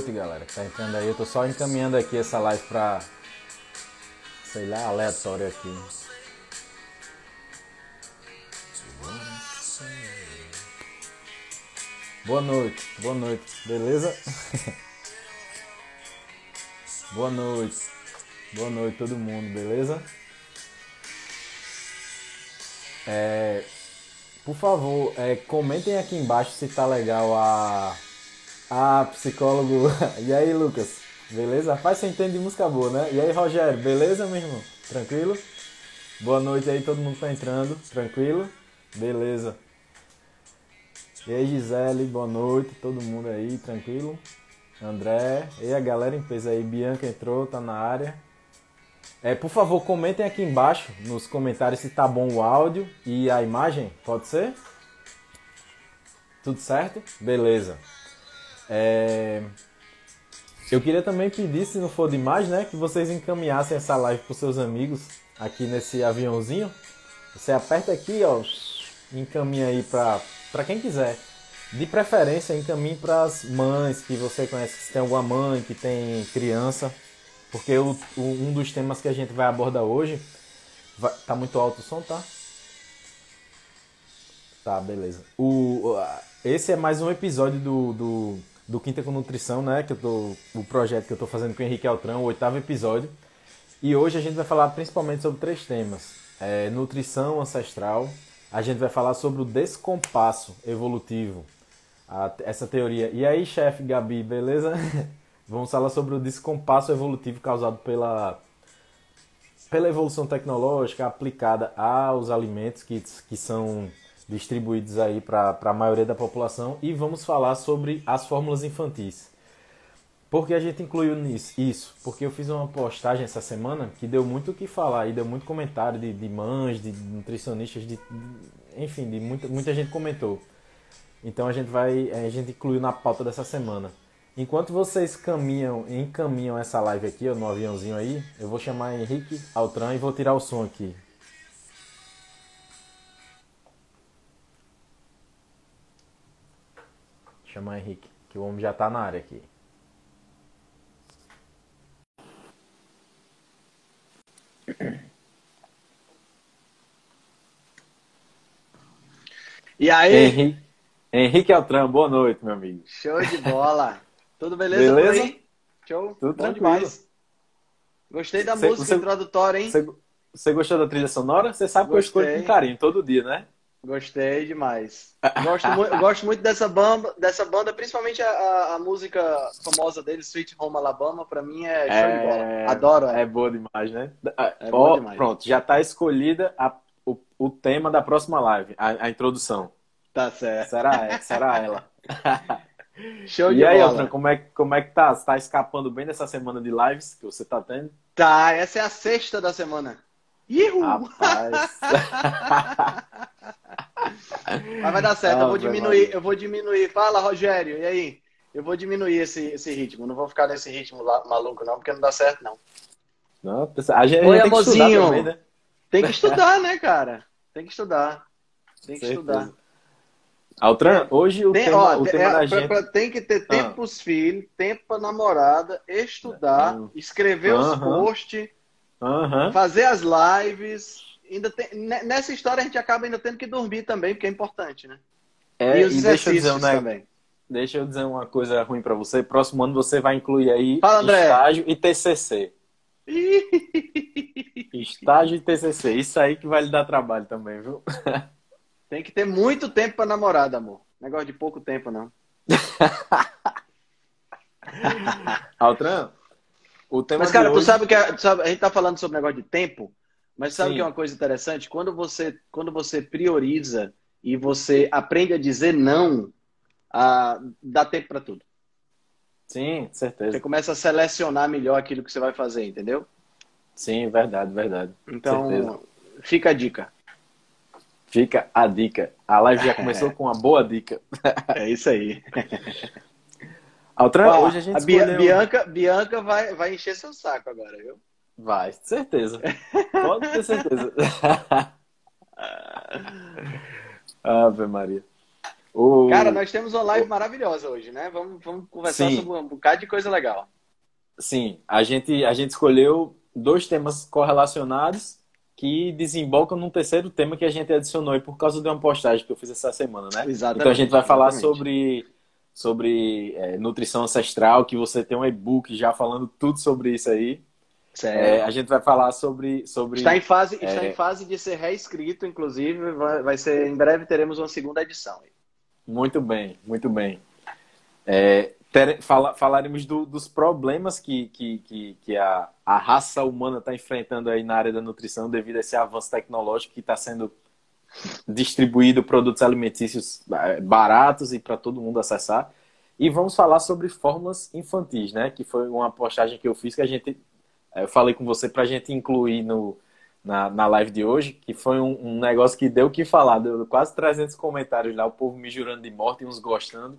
Noite, galera que tá entrando aí. Eu tô só encaminhando aqui essa live pra, sei lá, aleatório aqui. Boa noite, boa noite, beleza? boa noite, boa noite todo mundo, beleza? É, por favor, é, comentem aqui embaixo se tá legal a ah, psicólogo. E aí, Lucas? Beleza? Faz você entende de música boa, né? E aí, Rogério? Beleza, meu irmão? Tranquilo? Boa noite aí, todo mundo tá entrando. Tranquilo? Beleza. E aí, Gisele? Boa noite. Todo mundo aí, tranquilo? André. E a galera em peso aí. Bianca entrou, tá na área. É, por favor, comentem aqui embaixo nos comentários se tá bom o áudio e a imagem. Pode ser? Tudo certo? Beleza. É... Eu queria também pedir, se não for demais, né, que vocês encaminhassem essa live para seus amigos aqui nesse aviãozinho. Você aperta aqui, ó, encaminha aí para quem quiser. De preferência, encaminhe para as mães que você conhece, se tem alguma mãe que tem criança, porque o, o, um dos temas que a gente vai abordar hoje vai, tá muito alto o som, tá? Tá, beleza. O, esse é mais um episódio do, do do Quinta com Nutrição, né? Que eu tô, o projeto que eu estou fazendo com o Henrique Altrão, o oitavo episódio. E hoje a gente vai falar principalmente sobre três temas: é, nutrição ancestral. A gente vai falar sobre o descompasso evolutivo, a, essa teoria. E aí, chefe Gabi, beleza? Vamos falar sobre o descompasso evolutivo causado pela pela evolução tecnológica aplicada aos alimentos que, que são distribuídos aí para a maioria da população e vamos falar sobre as fórmulas infantis. Por que a gente incluiu nisso? Isso, porque eu fiz uma postagem essa semana que deu muito o que falar e deu muito comentário de, de mães, de nutricionistas, de, enfim, de muita, muita gente comentou. Então a gente vai, a gente incluiu na pauta dessa semana. Enquanto vocês caminham, encaminham essa live aqui, ó, no aviãozinho aí, eu vou chamar Henrique Altran e vou tirar o som aqui. Chamar Henrique, que o homem já tá na área aqui. E aí? Henrique, Henrique Altran, boa noite, meu amigo. Show de bola. Tudo beleza, beleza? por aí? Show? Tudo Bom tranquilo. demais. Gostei da música você, introdutória, hein? Você, você, gostou da trilha sonora? Você sabe Gostei. que eu escolho com carinho todo dia, né? Gostei demais. Gosto, mu gosto muito dessa banda, dessa banda principalmente a, a, música famosa deles, Sweet Home Alabama, pra mim é show é... de bola. É, Adoro. É. é boa demais, né? É oh, boa demais. Pronto, já tá escolhida a, o, o tema da próxima live, a, a introdução. Tá certo. Será, será ela. Show de e aí, Altran, como é, como é que tá? Você tá escapando bem dessa semana de lives que você tá tendo? Tá, essa é a sexta da semana. Ihu! Rapaz! Mas vai dar certo, ah, eu vou diminuir, eu vou diminuir. Fala, Rogério, e aí? Eu vou diminuir esse, esse ritmo, não vou ficar nesse ritmo lá, maluco, não, porque não dá certo, não. Não, a gente, Oi, tem amorzinho. que também, né? Tem que estudar, né, cara? Tem que estudar. Tem que Certeza. estudar. Altran, hoje o tem, tema, ó, o tema é, da gente... Pra, tem que ter tempo ah. pros filhos, tempo pra namorada, estudar, escrever os posts, fazer as lives ainda tem, nessa história a gente acaba ainda tendo que dormir também, porque é importante, né? É, e os e deixa eu dizer, né, também. Deixa eu dizer uma coisa ruim para você. Próximo ano você vai incluir aí Fala, estágio e TCC. estágio e TCC. Isso aí que vai lhe dar trabalho também, viu? Tem que ter muito tempo para namorada, amor. Negócio de pouco tempo, não. Altran, o tema Mas, cara, hoje... tu sabe que a, sabe, a gente tá falando sobre negócio de tempo. Mas sabe Sim. que é uma coisa interessante? Quando você, quando você prioriza e você aprende a dizer não, a, dá tempo para tudo. Sim, certeza. Você começa a selecionar melhor aquilo que você vai fazer, entendeu? Sim, verdade, verdade. Então, certeza. fica a dica. Fica a dica. A live já começou com uma boa dica. É isso aí. Altran, hoje a gente a escolheu... Bianca, Bianca vai, vai encher seu saco agora, viu? Vai, certeza. Pode ter certeza. Ave Maria. O... Cara, nós temos uma live maravilhosa hoje, né? Vamos, vamos conversar Sim. sobre um bocado de coisa legal. Sim, a gente, a gente escolheu dois temas correlacionados que desembocam num terceiro tema que a gente adicionou aí por causa de uma postagem que eu fiz essa semana, né? Exatamente. Então a gente vai falar exatamente. sobre, sobre é, nutrição ancestral, que você tem um e-book já falando tudo sobre isso aí. É, a gente vai falar sobre. sobre está, em fase, é... está em fase de ser reescrito, inclusive. Vai, vai ser, em breve teremos uma segunda edição. Muito bem, muito bem. É, ter, fala, falaremos do, dos problemas que, que, que, que a, a raça humana está enfrentando aí na área da nutrição devido a esse avanço tecnológico que está sendo distribuído produtos alimentícios é, baratos e para todo mundo acessar. E vamos falar sobre fórmulas infantis, né? Que foi uma postagem que eu fiz que a gente eu falei com você para a gente incluir no, na, na live de hoje, que foi um, um, negócio que deu o que falar. Deu quase 300 comentários lá, o povo me jurando de morte e uns gostando,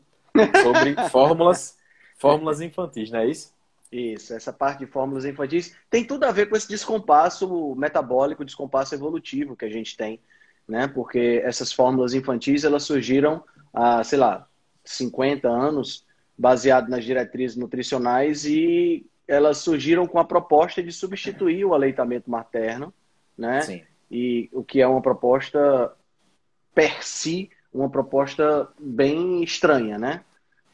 sobre fórmulas, fórmulas infantis, não é isso? Isso, essa parte de fórmulas infantis tem tudo a ver com esse descompasso metabólico, descompasso evolutivo que a gente tem, né? Porque essas fórmulas infantis, elas surgiram há, sei lá, 50 anos, baseado nas diretrizes nutricionais e elas surgiram com a proposta de substituir o aleitamento materno, né? Sim. E o que é uma proposta per si, uma proposta bem estranha, né?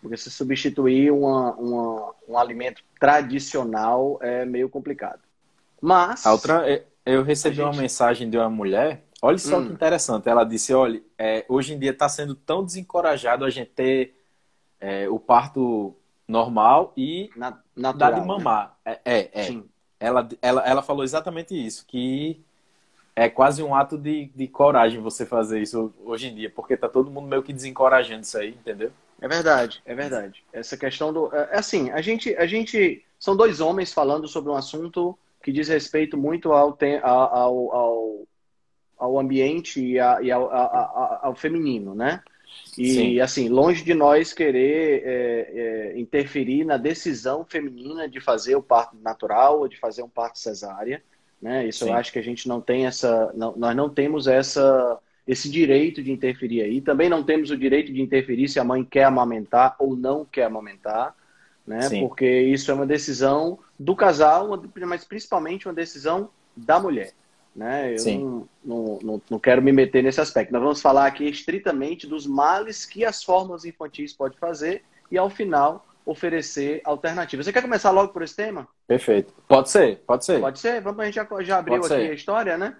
Porque se substituir uma, uma, um alimento tradicional é meio complicado. Mas. A outra, eu recebi gente... uma mensagem de uma mulher. Olha só hum. que interessante. Ela disse: olha, é, hoje em dia está sendo tão desencorajado a gente ter é, o parto normal e Na, natural, dar de né? mamar. Né? É, é. é. Ela, ela, ela falou exatamente isso, que é quase um ato de, de coragem você fazer isso hoje em dia, porque tá todo mundo meio que desencorajando isso aí, entendeu? É verdade, é verdade. Essa questão do. É, é assim, a gente, a gente. São dois homens falando sobre um assunto que diz respeito muito ao, ao, ao, ao ambiente e, a, e ao, a, ao feminino, né? E, Sim. assim, longe de nós querer é, é, interferir na decisão feminina de fazer o parto natural ou de fazer um parto cesárea. Né? Isso Sim. eu acho que a gente não tem essa. Não, nós não temos essa, esse direito de interferir aí. Também não temos o direito de interferir se a mãe quer amamentar ou não quer amamentar. Né? Porque isso é uma decisão do casal, mas principalmente uma decisão da mulher. Né? Eu não, não, não, não, quero me meter nesse aspecto. Nós vamos falar aqui estritamente dos males que as fórmulas infantis podem fazer e, ao final, oferecer alternativas. Você quer começar logo por esse tema? Perfeito. Pode ser, pode ser. Pode ser? Vamos, a gente já, já abriu aqui a história, né?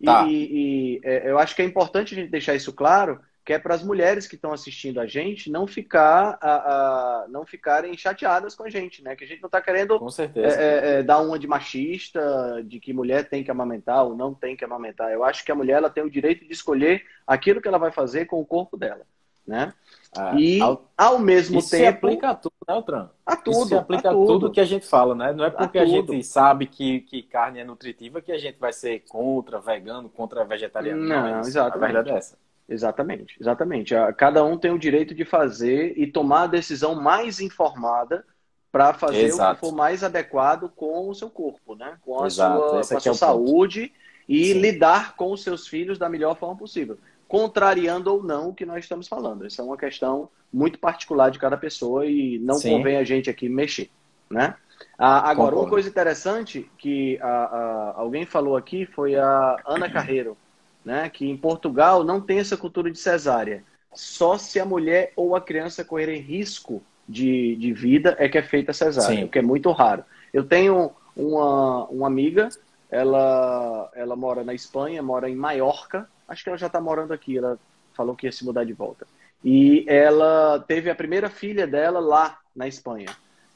E, tá. e, e é, eu acho que é importante a gente deixar isso claro, que é para as mulheres que estão assistindo a gente não ficar a, a, não ficarem chateadas com a gente, né? Que a gente não está querendo é, é, é, dar uma de machista, de que mulher tem que amamentar ou não tem que amamentar. Eu acho que a mulher ela tem o direito de escolher aquilo que ela vai fazer com o corpo dela, né? Ah, e ao, ao mesmo isso tempo. Isso se aplica a tudo, né, Altran? A tudo. Isso se aplica a, tudo. tudo que a gente fala, né? Não é porque a, a gente sabe que, que carne é nutritiva que a gente vai ser contra vegano, contra vegetariano. Não, não é exato. A verdade é essa. Exatamente, exatamente. Cada um tem o direito de fazer e tomar a decisão mais informada para fazer Exato. o que for mais adequado com o seu corpo, né? Com a Exato. sua, com a sua é saúde ponto. e Sim. lidar com os seus filhos da melhor forma possível. Contrariando ou não o que nós estamos falando. Isso é uma questão muito particular de cada pessoa e não Sim. convém a gente aqui mexer, né? Ah, agora, Concordo. uma coisa interessante que a, a, alguém falou aqui foi a Ana Carreiro né, que em Portugal não tem essa cultura de cesárea. Só se a mulher ou a criança correrem risco de, de vida é que é feita a cesárea, Sim. o que é muito raro. Eu tenho uma, uma amiga, ela, ela mora na Espanha, mora em Maiorca, acho que ela já está morando aqui, ela falou que ia se mudar de volta. E ela teve a primeira filha dela lá na Espanha.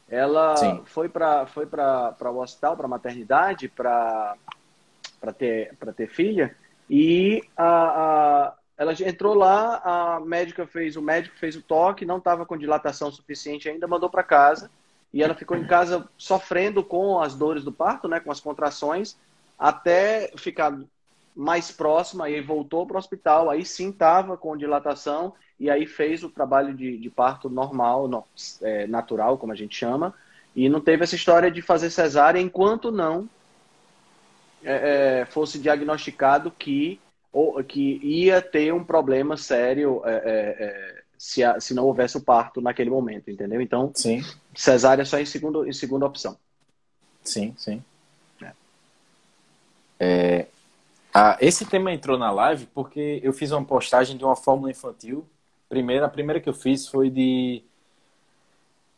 Ela Sim. foi para foi o hospital, para a maternidade, para ter, ter filha, e a, a, ela entrou lá, a médica fez, o médico fez o toque, não estava com dilatação suficiente ainda, mandou para casa. E ela ficou em casa sofrendo com as dores do parto, né, com as contrações, até ficar mais próxima, aí voltou para o hospital, aí sim estava com dilatação, e aí fez o trabalho de, de parto normal, no, é, natural, como a gente chama, e não teve essa história de fazer cesárea enquanto não é, é, fosse diagnosticado que ou, que ia ter um problema sério é, é, é, se, a, se não houvesse o parto naquele momento, entendeu? Então, sim. cesárea só em, segundo, em segunda opção. Sim, sim. É. ah, esse tema entrou na live porque eu fiz uma postagem de uma fórmula infantil. Primeiro, a primeira que eu fiz foi de,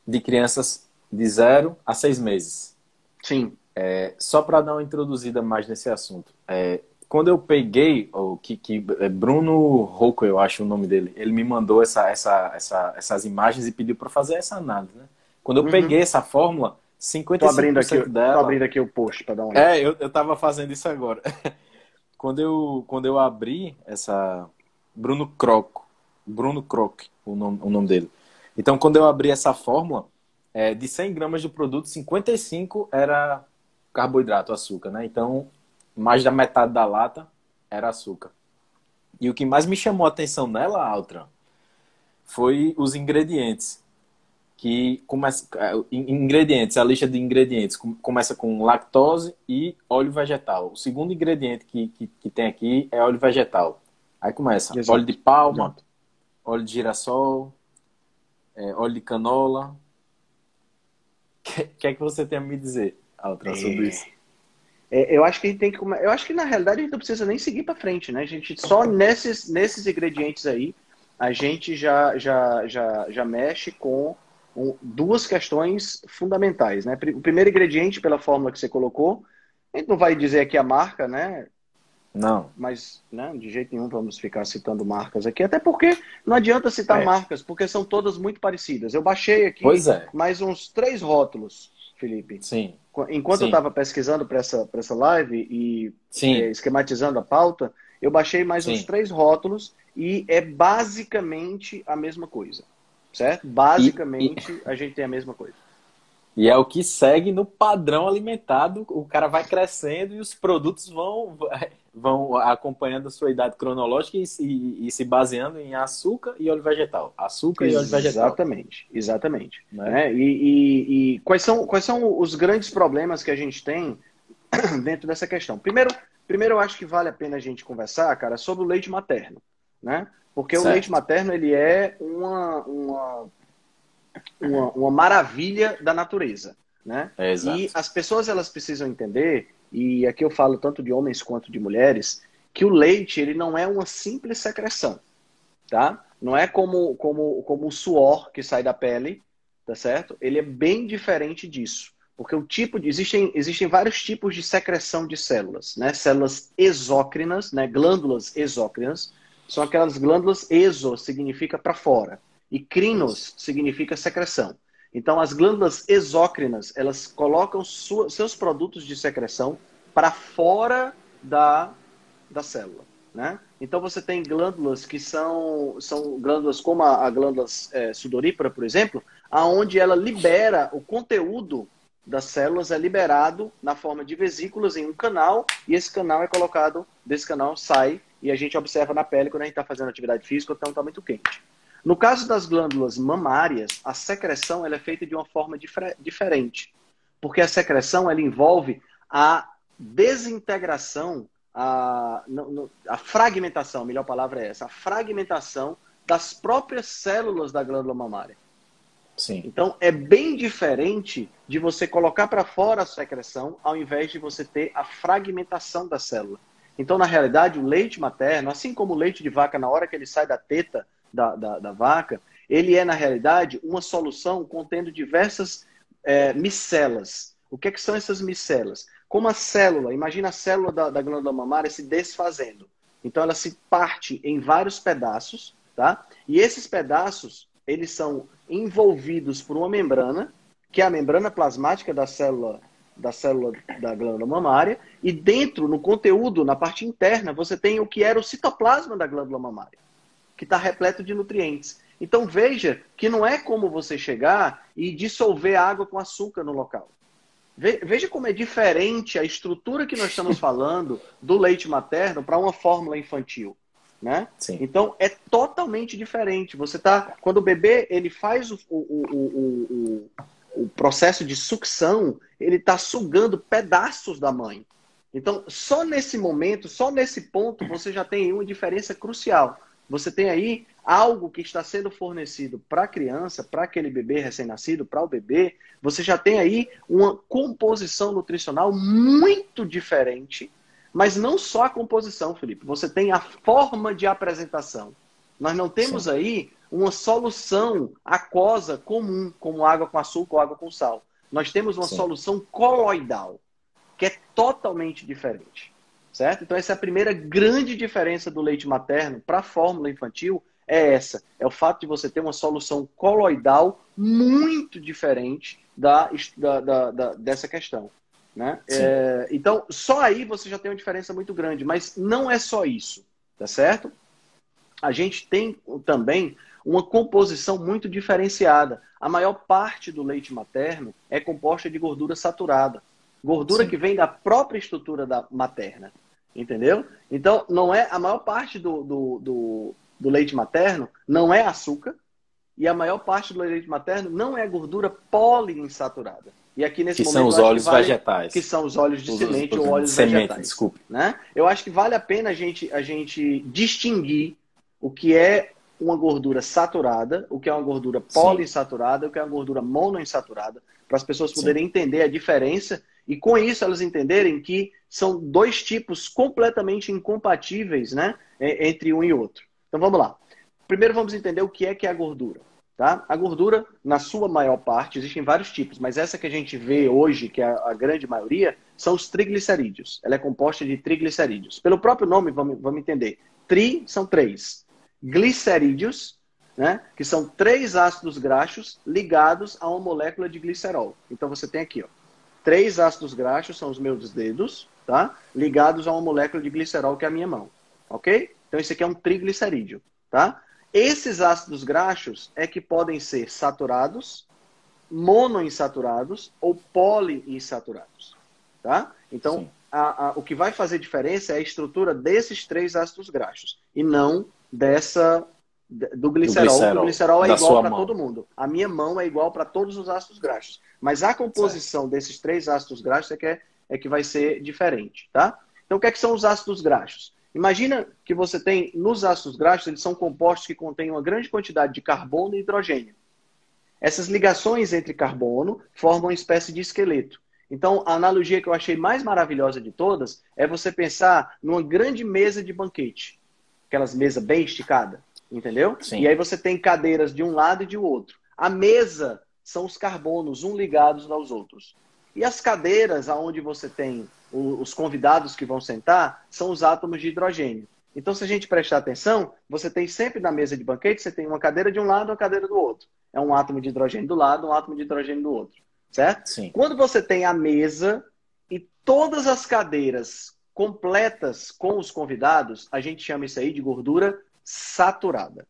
de crianças de 0 a 6 meses. Sim. É, só para dar uma introduzida mais nesse assunto. É, quando eu peguei, o que, que é Bruno Rocco, eu acho o nome dele, ele me mandou essa, essa, essa, essas imagens e pediu para fazer essa análise. Né? Quando eu uhum. peguei essa fórmula, 55% tô abrindo aqui, dela... Tô abrindo aqui o post para dar uma É, eu, eu tava fazendo isso agora. quando eu, quando eu abri essa. Bruno Croc, Bruno Croc, o nome, o nome dele. Então, quando eu abri essa fórmula, é, de 100 gramas de produto, 55 era carboidrato, açúcar, né? Então, mais da metade da lata era açúcar. E o que mais me chamou a atenção nela, Altran, foi os ingredientes que começa é, ingredientes, a lista de ingredientes começa com lactose e óleo vegetal. O segundo ingrediente que, que, que tem aqui é óleo vegetal. Aí começa Exato. óleo de palma, Exato. óleo de girassol, é, óleo de canola. O que, que, é que você tem a me dizer, Altra, sobre é... isso? É, eu acho que a gente tem que. Eu acho que na realidade a gente não precisa nem seguir para frente, né? A gente só nesses, nesses ingredientes aí a gente já, já, já, já mexe com duas questões fundamentais. Né? O primeiro ingrediente, pela fórmula que você colocou, a gente não vai dizer aqui a marca, né? Não. Mas, né, de jeito nenhum vamos ficar citando marcas aqui, até porque não adianta citar é. marcas, porque são todas muito parecidas. Eu baixei aqui é. mais uns três rótulos, Felipe. Sim. Enquanto Sim. eu estava pesquisando para essa, essa live e é, esquematizando a pauta, eu baixei mais Sim. uns três rótulos e é basicamente a mesma coisa. Certo? Basicamente, e, a gente tem a mesma coisa. E é o que segue no padrão alimentado. O cara vai crescendo e os produtos vão, vão acompanhando a sua idade cronológica e, e, e se baseando em açúcar e óleo vegetal. Açúcar e óleo vegetal. Exatamente, exatamente. Né? E, e, quais, são, quais são os grandes problemas que a gente tem dentro dessa questão? Primeiro, primeiro eu acho que vale a pena a gente conversar, cara, sobre o leite materno. Né? Porque certo. o leite materno ele é uma, uma, uma, uma maravilha da natureza. Né? É, e as pessoas elas precisam entender, e aqui eu falo tanto de homens quanto de mulheres, que o leite ele não é uma simples secreção. Tá? Não é como, como, como o suor que sai da pele, tá certo? Ele é bem diferente disso. Porque o tipo de. Existem, existem vários tipos de secreção de células, né? Células exócrinas, né? glândulas exócrinas, são aquelas glândulas exo, significa para fora, e crinos significa secreção. Então, as glândulas exócrinas, elas colocam sua, seus produtos de secreção para fora da, da célula. Né? Então, você tem glândulas que são, são glândulas como a, a glândula é, sudorípara, por exemplo, aonde ela libera o conteúdo das células é liberado na forma de vesículas em um canal e esse canal é colocado, desse canal sai e a gente observa na pele quando a gente está fazendo atividade física ou então está muito quente. No caso das glândulas mamárias, a secreção ela é feita de uma forma diferente, porque a secreção ela envolve a desintegração, a, a fragmentação, a melhor palavra é essa, a fragmentação das próprias células da glândula mamária. Sim. Então é bem diferente de você colocar para fora a secreção, ao invés de você ter a fragmentação da célula. Então, na realidade, o leite materno, assim como o leite de vaca, na hora que ele sai da teta da, da, da vaca, ele é, na realidade, uma solução contendo diversas é, micelas. O que, é que são essas micelas? Como a célula, imagina a célula da, da glândula mamária se desfazendo. Então, ela se parte em vários pedaços, tá? E esses pedaços, eles são envolvidos por uma membrana, que é a membrana plasmática da célula da célula da glândula mamária, e dentro, no conteúdo, na parte interna, você tem o que era o citoplasma da glândula mamária, que está repleto de nutrientes. Então veja que não é como você chegar e dissolver água com açúcar no local. Veja como é diferente a estrutura que nós estamos falando do leite materno para uma fórmula infantil. Né? Então é totalmente diferente. Você tá, quando o bebê ele faz o, o, o, o, o processo de sucção, ele está sugando pedaços da mãe. Então, só nesse momento, só nesse ponto, você já tem uma diferença crucial. Você tem aí algo que está sendo fornecido para a criança, para aquele bebê recém-nascido, para o bebê, você já tem aí uma composição nutricional muito diferente, mas não só a composição, Felipe, você tem a forma de apresentação. Nós não temos Sim. aí uma solução aquosa comum, como água com açúcar ou água com sal. Nós temos uma Sim. solução coloidal, que é totalmente diferente certo? Então essa é a primeira grande diferença do leite materno para a fórmula infantil é essa, é o fato de você ter uma solução coloidal muito diferente da, da, da, da dessa questão. Né? É, então, só aí você já tem uma diferença muito grande, mas não é só isso, tá certo? A gente tem também uma composição muito diferenciada. A maior parte do leite materno é composta de gordura saturada. Gordura Sim. que vem da própria estrutura da materna. Entendeu? Então, não é a maior parte do, do, do, do leite materno não é açúcar e a maior parte do leite materno não é gordura poliinsaturada. E aqui nesse que momento, são os óleos vale, vegetais. Que são os óleos de os, semente os, ou óleos semente, vegetais. Desculpe. Né? Eu acho que vale a pena a gente, a gente distinguir o que é uma gordura saturada, o que é uma gordura poliinsaturada, o que é uma gordura monoinsaturada, para as pessoas poderem Sim. entender a diferença e com isso elas entenderem que são dois tipos completamente incompatíveis né, entre um e outro. Então vamos lá. Primeiro vamos entender o que é que é a gordura. Tá? A gordura, na sua maior parte, existem vários tipos, mas essa que a gente vê hoje, que é a grande maioria, são os triglicerídeos. Ela é composta de triglicerídeos. Pelo próprio nome, vamos, vamos entender. Tri são três. Glicerídeos, né, que são três ácidos graxos ligados a uma molécula de glicerol. Então você tem aqui, ó, Três ácidos graxos são os meus dedos, tá? Ligados a uma molécula de glicerol que é a minha mão, ok? Então esse aqui é um triglicerídeo, tá? Esses ácidos graxos é que podem ser saturados, monoinsaturados ou poliinsaturados, tá? Então a, a, o que vai fazer diferença é a estrutura desses três ácidos graxos e não dessa do glicerol. Do glicerol, o glicerol é igual para todo mundo. A minha mão é igual para todos os ácidos graxos. Mas a composição certo. desses três ácidos graxos é que, é, é que vai ser diferente, tá? Então, o que, é que são os ácidos graxos? Imagina que você tem, nos ácidos graxos, eles são compostos que contêm uma grande quantidade de carbono e hidrogênio. Essas ligações entre carbono formam uma espécie de esqueleto. Então, a analogia que eu achei mais maravilhosa de todas é você pensar numa grande mesa de banquete. Aquelas mesas bem esticadas entendeu? Sim. E aí você tem cadeiras de um lado e de outro. A mesa são os carbonos, um ligados aos outros. E as cadeiras, aonde você tem os convidados que vão sentar, são os átomos de hidrogênio. Então, se a gente prestar atenção, você tem sempre na mesa de banquete, você tem uma cadeira de um lado e uma cadeira do outro. É um átomo de hidrogênio do lado, um átomo de hidrogênio do outro. Certo? Sim. Quando você tem a mesa e todas as cadeiras completas com os convidados, a gente chama isso aí de gordura saturada.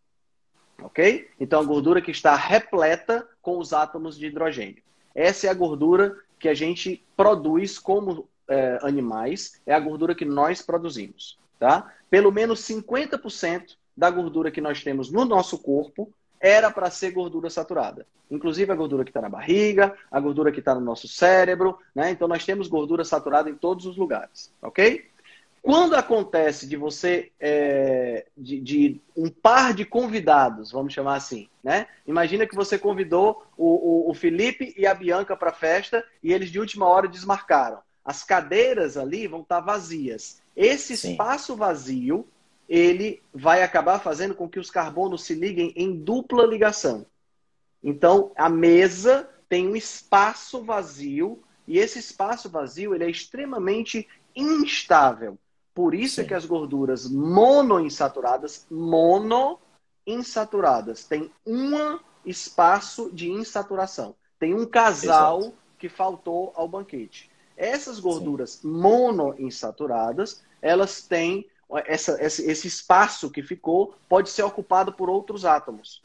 Ok? Então, a gordura que está repleta com os átomos de hidrogênio. Essa é a gordura que a gente produz como é, animais, é a gordura que nós produzimos. Tá? Pelo menos 50% da gordura que nós temos no nosso corpo era para ser gordura saturada. Inclusive a gordura que está na barriga, a gordura que está no nosso cérebro. Né? Então, nós temos gordura saturada em todos os lugares. Ok? Quando acontece de você, é, de, de, um par de convidados, vamos chamar assim, né? Imagina que você convidou o, o, o Felipe e a Bianca para a festa e eles de última hora desmarcaram. As cadeiras ali vão estar tá vazias. Esse Sim. espaço vazio, ele vai acabar fazendo com que os carbonos se liguem em dupla ligação. Então, a mesa tem um espaço vazio e esse espaço vazio ele é extremamente instável. Por isso Sim. é que as gorduras monoinsaturadas, monoinsaturadas, tem um espaço de insaturação. Tem um casal Exato. que faltou ao banquete. Essas gorduras Sim. monoinsaturadas, elas têm essa, esse espaço que ficou pode ser ocupado por outros átomos.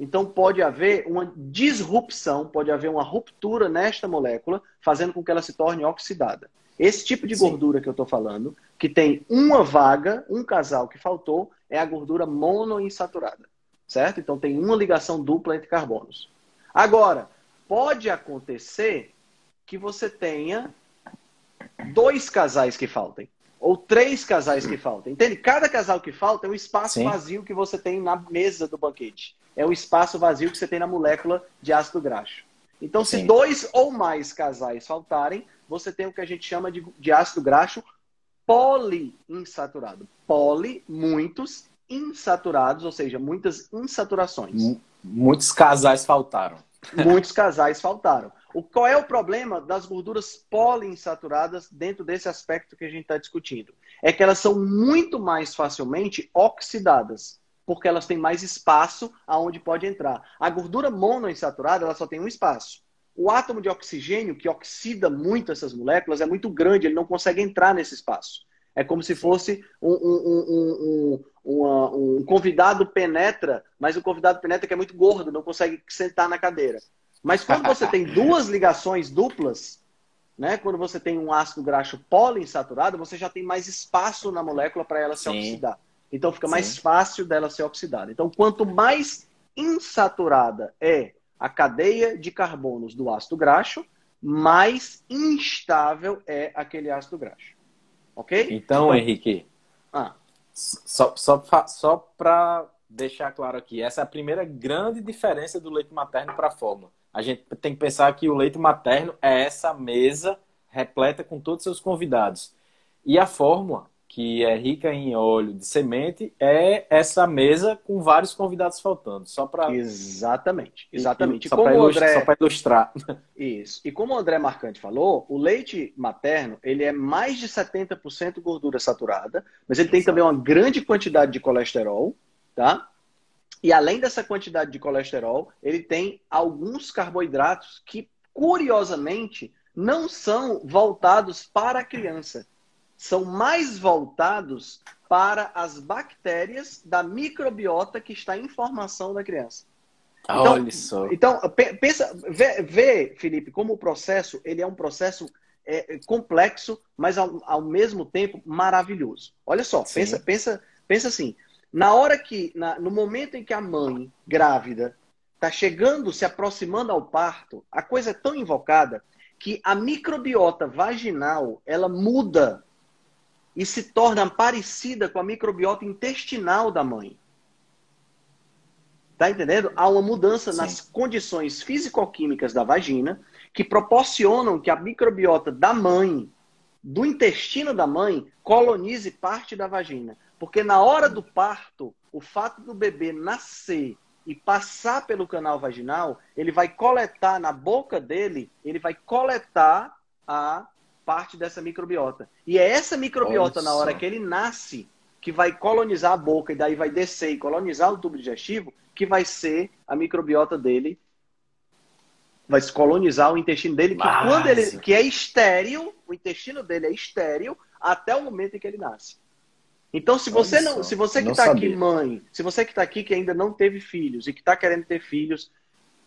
Então pode haver uma disrupção, pode haver uma ruptura nesta molécula, fazendo com que ela se torne oxidada. Esse tipo de Sim. gordura que eu estou falando, que tem uma vaga, um casal que faltou, é a gordura monoinsaturada. Certo? Então tem uma ligação dupla entre carbonos. Agora, pode acontecer que você tenha dois casais que faltem. Ou três casais que faltem. Entende? Cada casal que falta é um espaço Sim. vazio que você tem na mesa do banquete. É o espaço vazio que você tem na molécula de ácido graxo. Então, se Sim. dois ou mais casais faltarem, você tem o que a gente chama de, de ácido graxo poliinsaturado. Poli, muitos, insaturados, ou seja, muitas insaturações. Muitos casais faltaram. Muitos casais faltaram. O, qual é o problema das gorduras poliinsaturadas dentro desse aspecto que a gente está discutindo? É que elas são muito mais facilmente oxidadas, porque elas têm mais espaço aonde pode entrar. A gordura monoinsaturada, ela só tem um espaço. O átomo de oxigênio, que oxida muito essas moléculas, é muito grande, ele não consegue entrar nesse espaço. É como se fosse um, um, um, um, convidado penetra, mas o convidado penetra que é muito gordo, não consegue sentar na cadeira. Mas quando você tem duas ligações duplas, né, quando você tem um ácido graxo poliinsaturado, você já tem mais espaço na molécula para ela Sim. se oxidar. Então fica Sim. mais fácil dela ser oxidada. Então, quanto mais insaturada é a cadeia de carbonos do ácido graxo, mais instável é aquele ácido graxo. Ok? Então, então Henrique, ah. só, só, só para deixar claro aqui, essa é a primeira grande diferença do leite materno para a fórmula. A gente tem que pensar que o leite materno é essa mesa repleta com todos os seus convidados. E a fórmula que é rica em óleo de semente, é essa mesa com vários convidados faltando. Só para. Exatamente, exatamente. E, só para ilustrar, ilustrar. Isso. E como o André Marcante falou, o leite materno ele é mais de 70% gordura saturada, mas ele tem Exato. também uma grande quantidade de colesterol, tá? E além dessa quantidade de colesterol, ele tem alguns carboidratos que, curiosamente, não são voltados para a criança são mais voltados para as bactérias da microbiota que está em formação da criança. Então, Olha só. Então, pensa, vê, vê, Felipe, como o processo ele é um processo é, complexo, mas ao, ao, mesmo tempo maravilhoso. Olha só, pensa, pensa, pensa assim. Na hora que, na, no momento em que a mãe grávida está chegando, se aproximando ao parto, a coisa é tão invocada que a microbiota vaginal ela muda e se torna parecida com a microbiota intestinal da mãe. Tá entendendo? Há uma mudança Sim. nas condições físico-químicas da vagina que proporcionam que a microbiota da mãe, do intestino da mãe, colonize parte da vagina. Porque na hora do parto, o fato do bebê nascer e passar pelo canal vaginal, ele vai coletar na boca dele, ele vai coletar a parte dessa microbiota. E é essa microbiota, Nossa. na hora que ele nasce, que vai colonizar a boca e daí vai descer e colonizar o tubo digestivo, que vai ser a microbiota dele. Vai se colonizar o intestino dele, que quando ele que é estéril, o intestino dele é estéril até o momento em que ele nasce. Então, se você não, se você que está aqui, mãe, se você que está aqui que ainda não teve filhos e que está querendo ter filhos,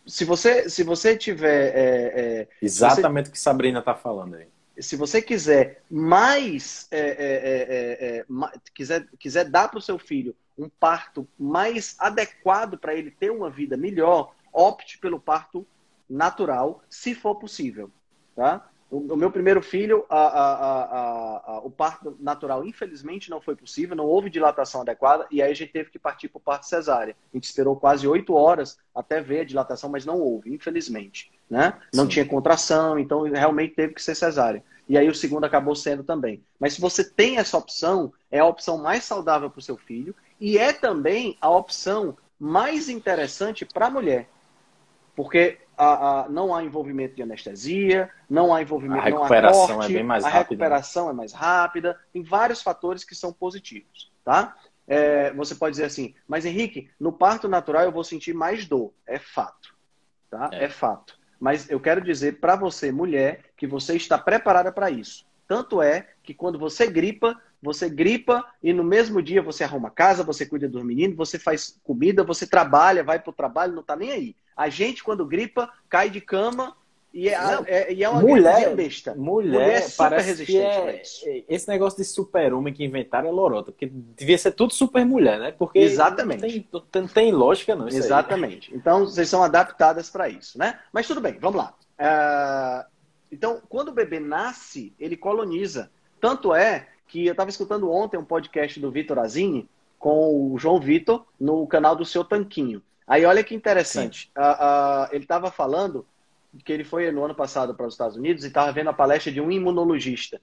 se você, se você tiver. É, é, Exatamente você... o que Sabrina está falando aí se você quiser mais, é, é, é, quiser, quiser dar para o seu filho um parto mais adequado para ele ter uma vida melhor, opte pelo parto natural, se for possível. Tá? O, o meu primeiro filho, a, a, a, o parto natural, infelizmente, não foi possível, não houve dilatação adequada, e aí a gente teve que partir para o parto cesárea. A gente esperou quase oito horas até ver a dilatação, mas não houve, infelizmente né? Não Sim. tinha contração, então realmente teve que ser cesárea. E aí o segundo acabou sendo também. Mas se você tem essa opção, é a opção mais saudável para o seu filho e é também a opção mais interessante para a mulher. Porque a, a, não há envolvimento de anestesia, não há envolvimento, a recuperação não há corte, é bem mais a rápida. recuperação é mais rápida, tem vários fatores que são positivos, tá? É, você pode dizer assim, mas Henrique, no parto natural eu vou sentir mais dor. É fato, tá? É, é fato. Mas eu quero dizer para você, mulher, que você está preparada para isso. Tanto é que quando você gripa, você gripa e no mesmo dia você arruma casa, você cuida dos meninos, você faz comida, você trabalha, vai para o trabalho, não está nem aí. A gente, quando gripa, cai de cama e é, é, e é uma mulher besta. Mulher, mulher é super resistente é, é, Esse negócio de super-homem que inventaram é lorota, porque devia ser tudo super mulher, né? Porque Exatamente. Não tem, não tem lógica, não. Exatamente. Aí. Então, vocês são adaptadas para isso, né? Mas tudo bem, vamos lá. Uh, Então, quando o bebê nasce, ele coloniza. Tanto é que eu estava escutando ontem um podcast do Vitor Azini com o João Vitor no canal do Seu Tanquinho. Aí olha que interessante. Uh, uh, ele estava falando que ele foi no ano passado para os Estados Unidos e estava vendo a palestra de um imunologista.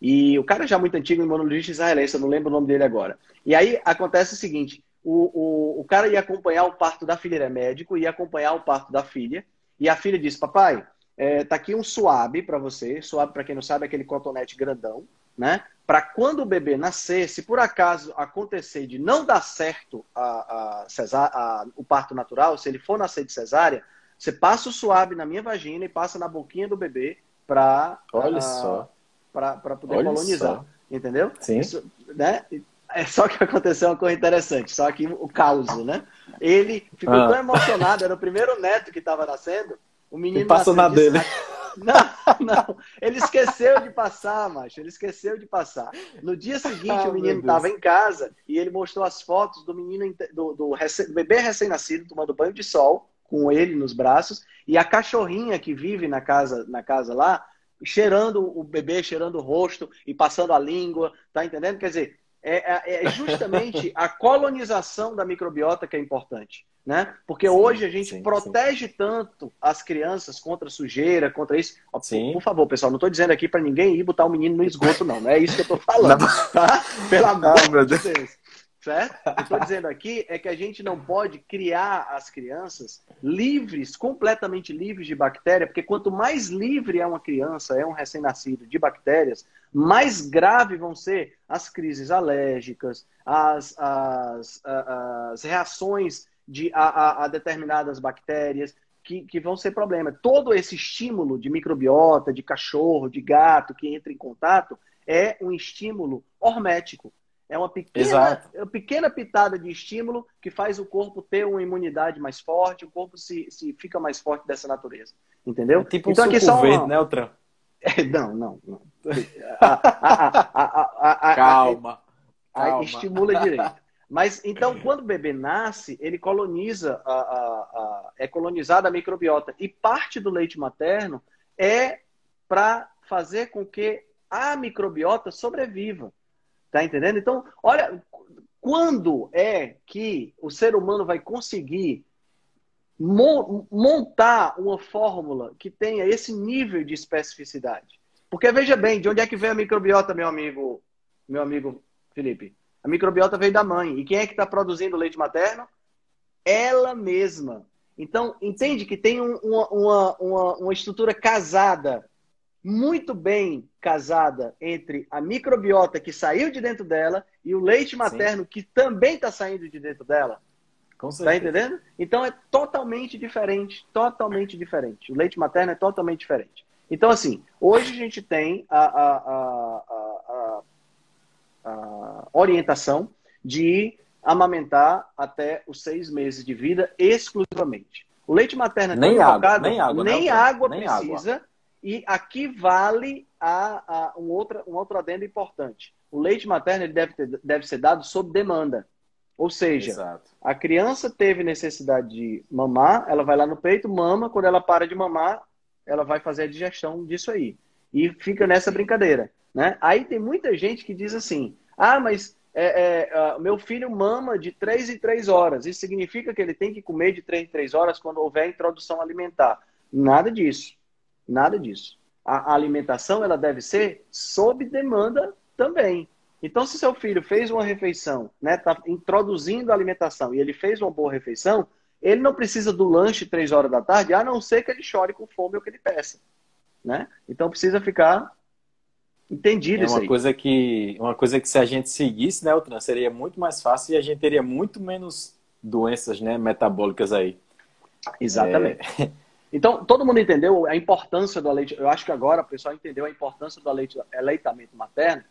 E o cara já muito antigo, imunologista israelense, eu não lembro o nome dele agora. E aí acontece o seguinte: o, o, o cara ia acompanhar o parto da filha, ele é médico, ia acompanhar o parto da filha, e a filha disse: Papai, é, tá aqui um suave para você. Suave, para quem não sabe, é aquele cotonete grandão, né? Para quando o bebê nascer, se por acaso acontecer de não dar certo a, a, a, o parto natural, se ele for nascer de cesárea, você passa o suave na minha vagina e passa na boquinha do bebê para Olha só. para poder Olha colonizar. Só. Entendeu? Sim. Isso, né? É só que aconteceu uma coisa interessante, só que o caos, né? Ele ficou ah. tão emocionado, era o primeiro neto que estava nascendo. O menino passou na dele. Não, não. Ele esqueceu de passar, macho. Ele esqueceu de passar. No dia seguinte, ah, o menino estava em casa e ele mostrou as fotos do menino do, do, do bebê recém-nascido tomando banho de sol com ele nos braços e a cachorrinha que vive na casa na casa lá cheirando o bebê, cheirando o rosto e passando a língua, tá entendendo? Quer dizer, é, é, é justamente a colonização da microbiota que é importante. Né? Porque sim, hoje a gente sim, protege sim. tanto as crianças contra sujeira, contra isso. Sim. Por favor, pessoal, não estou dizendo aqui para ninguém ir botar o menino no esgoto, não. Não é isso que eu estou falando. Tá? Pelo amor ah, de Deus. Certo? O que estou dizendo aqui é que a gente não pode criar as crianças livres, completamente livres de bactéria, porque quanto mais livre é uma criança, é um recém-nascido de bactérias, mais grave vão ser as crises alérgicas, as, as, as reações de, a, a, a determinadas bactérias, que, que, vão ser problema. Todo esse estímulo de microbiota, de cachorro, de gato que entra em contato, é um estímulo hormético. É uma pequena, é uma pequena pitada de estímulo que faz o corpo ter uma imunidade mais forte, o corpo se, se fica mais forte dessa natureza. Entendeu? É tipo então, um aqui só verde, uma... né? É, não, não, não. calma. calma. estimula direito. Mas então, quando o bebê nasce, ele coloniza a, a, a, é colonizada a microbiota. E parte do leite materno é para fazer com que a microbiota sobreviva. Tá entendendo? Então, olha, quando é que o ser humano vai conseguir montar uma fórmula que tenha esse nível de especificidade? Porque veja bem, de onde é que vem a microbiota, meu amigo, meu amigo Felipe? A microbiota veio da mãe. E quem é que está produzindo leite materno? Ela mesma. Então, entende que tem um, uma, uma, uma, estrutura casada muito bem casada entre a microbiota que saiu de dentro dela e o leite materno Sim. que também está saindo de dentro dela. Está entendendo? Então é totalmente diferente, totalmente diferente. O leite materno é totalmente diferente. Então, assim, hoje a gente tem a, a, a, a orientação de amamentar até os seis meses de vida exclusivamente. O leite materno é nem água, nem água, nem água nem precisa. Água. E aqui vale a, a, um, outro, um outro adendo importante. O leite materno ele deve, ter, deve ser dado sob demanda. Ou seja, Exato. a criança teve necessidade de mamar, ela vai lá no peito, mama, quando ela para de mamar, ela vai fazer a digestão disso aí. E fica nessa brincadeira. Né? Aí tem muita gente que diz assim: ah, mas é, é, uh, meu filho mama de 3 em 3 horas. Isso significa que ele tem que comer de 3 em 3 horas quando houver introdução alimentar. Nada disso. Nada disso. A, a alimentação ela deve ser sob demanda também. Então, se seu filho fez uma refeição, né, tá introduzindo a alimentação e ele fez uma boa refeição, ele não precisa do lanche três horas da tarde, a não ser que ele chore com fome ou que ele peça, né? Então precisa ficar entendido é isso uma coisa que uma coisa que se a gente seguisse, né, Altran, seria muito mais fácil e a gente teria muito menos doenças, né, metabólicas aí. Exatamente. É... Então, todo mundo entendeu a importância do leite. Eu acho que agora o pessoal entendeu a importância do leite, aleitamento materno.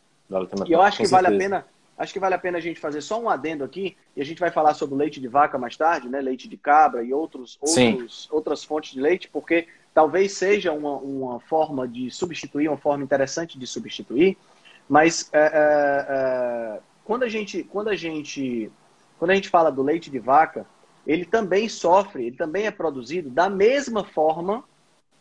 e eu acho que vale a pena, acho que vale a pena a gente fazer só um adendo aqui, e a gente vai falar sobre leite de vaca mais tarde, né? Leite de cabra e outros, outros outras fontes de leite, porque talvez seja uma, uma forma de substituir, uma forma interessante de substituir. Mas é, é, é, quando a gente, quando a gente, quando a gente fala do leite de vaca, ele também sofre, ele também é produzido da mesma forma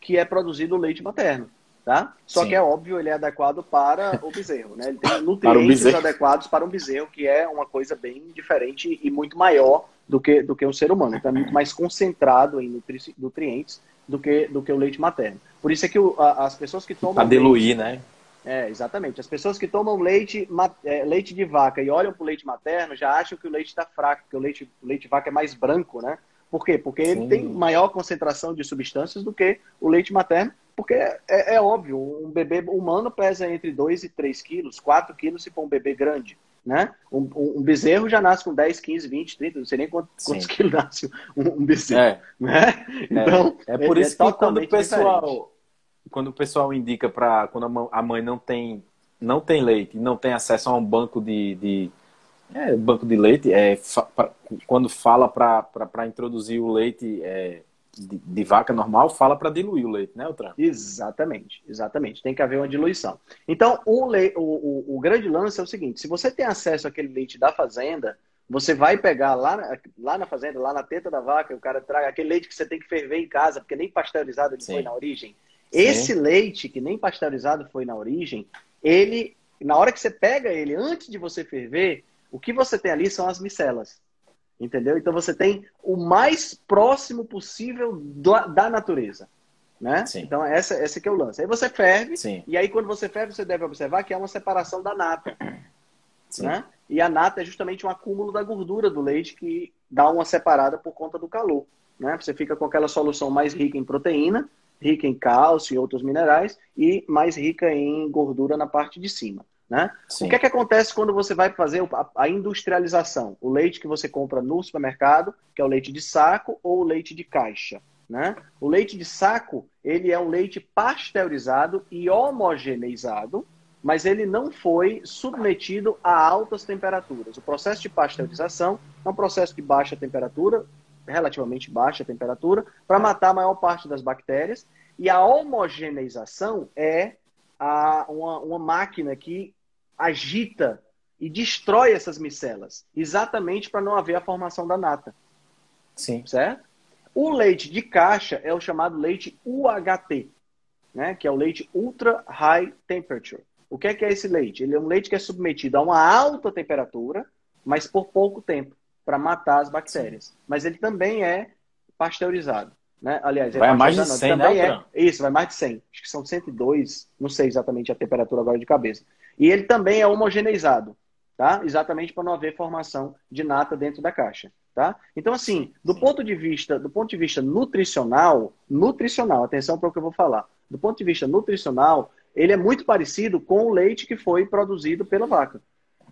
que é produzido o leite materno. Tá? Só Sim. que é óbvio, ele é adequado para o bezerro, né? Ele tem nutrientes para adequados para um bezerro, que é uma coisa bem diferente e muito maior do que, do que um ser humano. Então é muito mais concentrado em nutri nutrientes do que, do que o leite materno. Por isso é que o, a, as pessoas que tomam. Para diluir, leite, né? É, exatamente. As pessoas que tomam leite, é, leite de vaca e olham para o leite materno já acham que o leite está fraco, que o leite, o leite de vaca é mais branco, né? Por quê? Porque Sim. ele tem maior concentração de substâncias do que o leite materno, porque é, é, é óbvio, um bebê humano pesa entre 2 e 3 quilos, 4 quilos se for um bebê grande. Né? Um, um, bezerro já nasce com 10, 15, 20, 30, não sei nem quantos, quantos quilos nasce um, um bezerro. É. Né? Então, é, é por isso que quando o pessoal, diferente. quando o pessoal indica para quando a mãe não tem, não tem leite, não tem acesso a um banco de, de é, banco de leite, é, fa, pra, quando fala para introduzir o leite é, de, de, vaca normal, fala para diluir o leite, né, Otran? Exatamente, exatamente. Tem que haver uma diluição. Então, o, le, o, o, o, grande lance é o seguinte: se você tem acesso àquele leite da fazenda, você vai pegar lá, lá na fazenda, lá na teta da vaca, o cara traga aquele leite que você tem que ferver em casa, porque nem pasteurizado ele Sim. foi na origem. Sim. Esse leite que nem pasteurizado foi na origem, ele, na hora que você pega ele, antes de você ferver, o que você tem ali são as micelas. Entendeu? Então você tem o mais próximo possível da natureza. Né? Sim. Então, essa, esse que é o lance. Aí você ferve, Sim. e aí quando você ferve, você deve observar que é uma separação da nata. Né? E a nata é justamente um acúmulo da gordura do leite que dá uma separada por conta do calor. Né? Você fica com aquela solução mais rica em proteína, rica em cálcio e outros minerais, e mais rica em gordura na parte de cima. Né? O que é que acontece quando você vai fazer a industrialização? O leite que você compra no supermercado, que é o leite de saco ou o leite de caixa. Né? O leite de saco ele é um leite pasteurizado e homogeneizado, mas ele não foi submetido a altas temperaturas. O processo de pasteurização é um processo de baixa temperatura, relativamente baixa temperatura, para matar a maior parte das bactérias. E a homogeneização é a, uma, uma máquina que agita e destrói essas micelas, exatamente para não haver a formação da nata. Sim. Certo? O leite de caixa é o chamado leite UHT, né? que é o leite Ultra High Temperature. O que é, que é esse leite? Ele é um leite que é submetido a uma alta temperatura, mas por pouco tempo, para matar as bactérias. Sim. Mas ele também é pasteurizado. Né? Aliás, vai a mais de 100, também né, é, Isso, vai mais de 100. Acho que são 102, não sei exatamente a temperatura agora de cabeça. E ele também é homogeneizado, tá? Exatamente para não haver formação de nata dentro da caixa, tá? Então, assim, do Sim. ponto de vista, do ponto de vista nutricional, nutricional, atenção para o que eu vou falar. Do ponto de vista nutricional, ele é muito parecido com o leite que foi produzido pela vaca.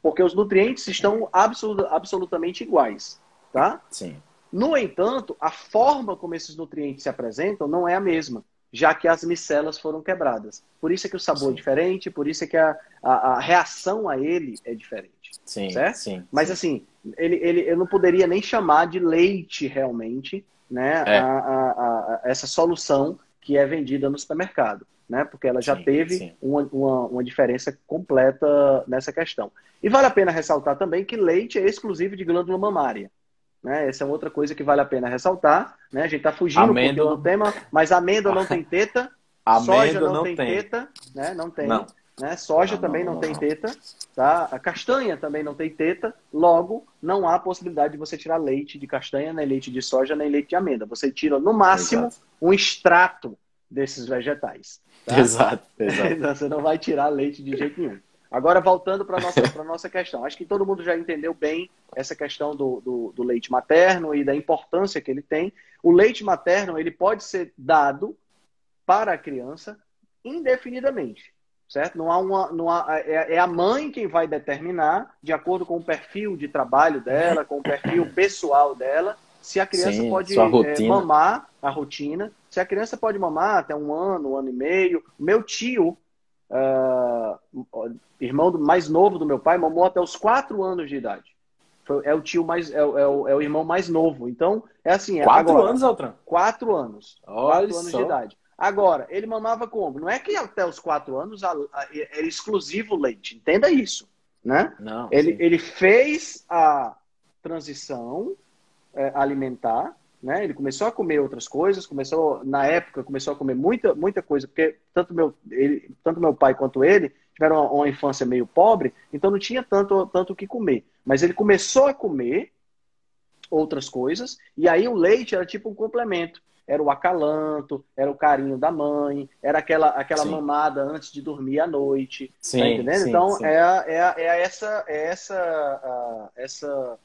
Porque os nutrientes estão absolut, absolutamente iguais, tá? Sim. No entanto, a forma como esses nutrientes se apresentam não é a mesma já que as micelas foram quebradas. Por isso é que o sabor é sim. é diferente, por isso é que a, a, a, reação a ele é diferente. Sim, certo? sim. Mas sim. assim, ele, ele, eu não poderia nem chamar de leite realmente, né? É. A, a, essa solução que é vendida no supermercado. Né? Porque ela já sim, teve uma, uma, uma diferença completa nessa questão. E vale a pena ressaltar também que leite é exclusivo de glândula mamária. Né? Essa é outra coisa que vale a pena ressaltar. Né? A gente está fugindo amêndoa... do tema, mas amêndoa não tem teta, soja não, não tem, tem, teta, né? não tem. Não. Né? Soja não, também não, não, tem teta, tá? A castanha também não tem teta, logo não há possibilidade de você tirar leite de castanha, nem leite de soja, nem leite de amêndoa. Você tira no máximo exato. um extrato desses vegetais. Tá? Exato, exato. Então, você não vai tirar leite de jeito nenhum. Agora, voltando para a nossa, nossa questão. Acho que todo mundo já entendeu bem essa questão do, do, do, leite materno e da importância que ele tem. O leite materno ele pode ser dado para a criança indefinidamente, certo? Não há uma, não há, é, é a mãe quem vai determinar, de acordo com o perfil de trabalho dela, com o perfil pessoal dela, se a criança Sim, pode é, mamar a rotina, se a criança pode mamar até um ano, um ano e meio. Meu tio uh, irmão mais novo do meu pai, mamou até os quatro anos de idade. Foi, é o tio mais, é, é, o, é o irmão mais novo. Então, é assim. É quatro agora, anos, Altran? Quatro anos. Olha quatro anos de idade. Agora, ele mamava como? Não é que até os quatro anos a, a, era exclusivo leite. Entenda isso. Né? Não, ele, ele fez a transição é, alimentar né? Ele começou a comer outras coisas, começou na época começou a comer muita muita coisa, porque tanto meu ele, tanto meu pai quanto ele tiveram uma, uma infância meio pobre, então não tinha tanto tanto o que comer. Mas ele começou a comer outras coisas e aí o leite era tipo um complemento. Era o acalanto, era o carinho da mãe, era aquela, aquela mamada antes de dormir à noite. Tá sim, tá entendendo? Sim, então sim. É, é, é essa é essa, essa,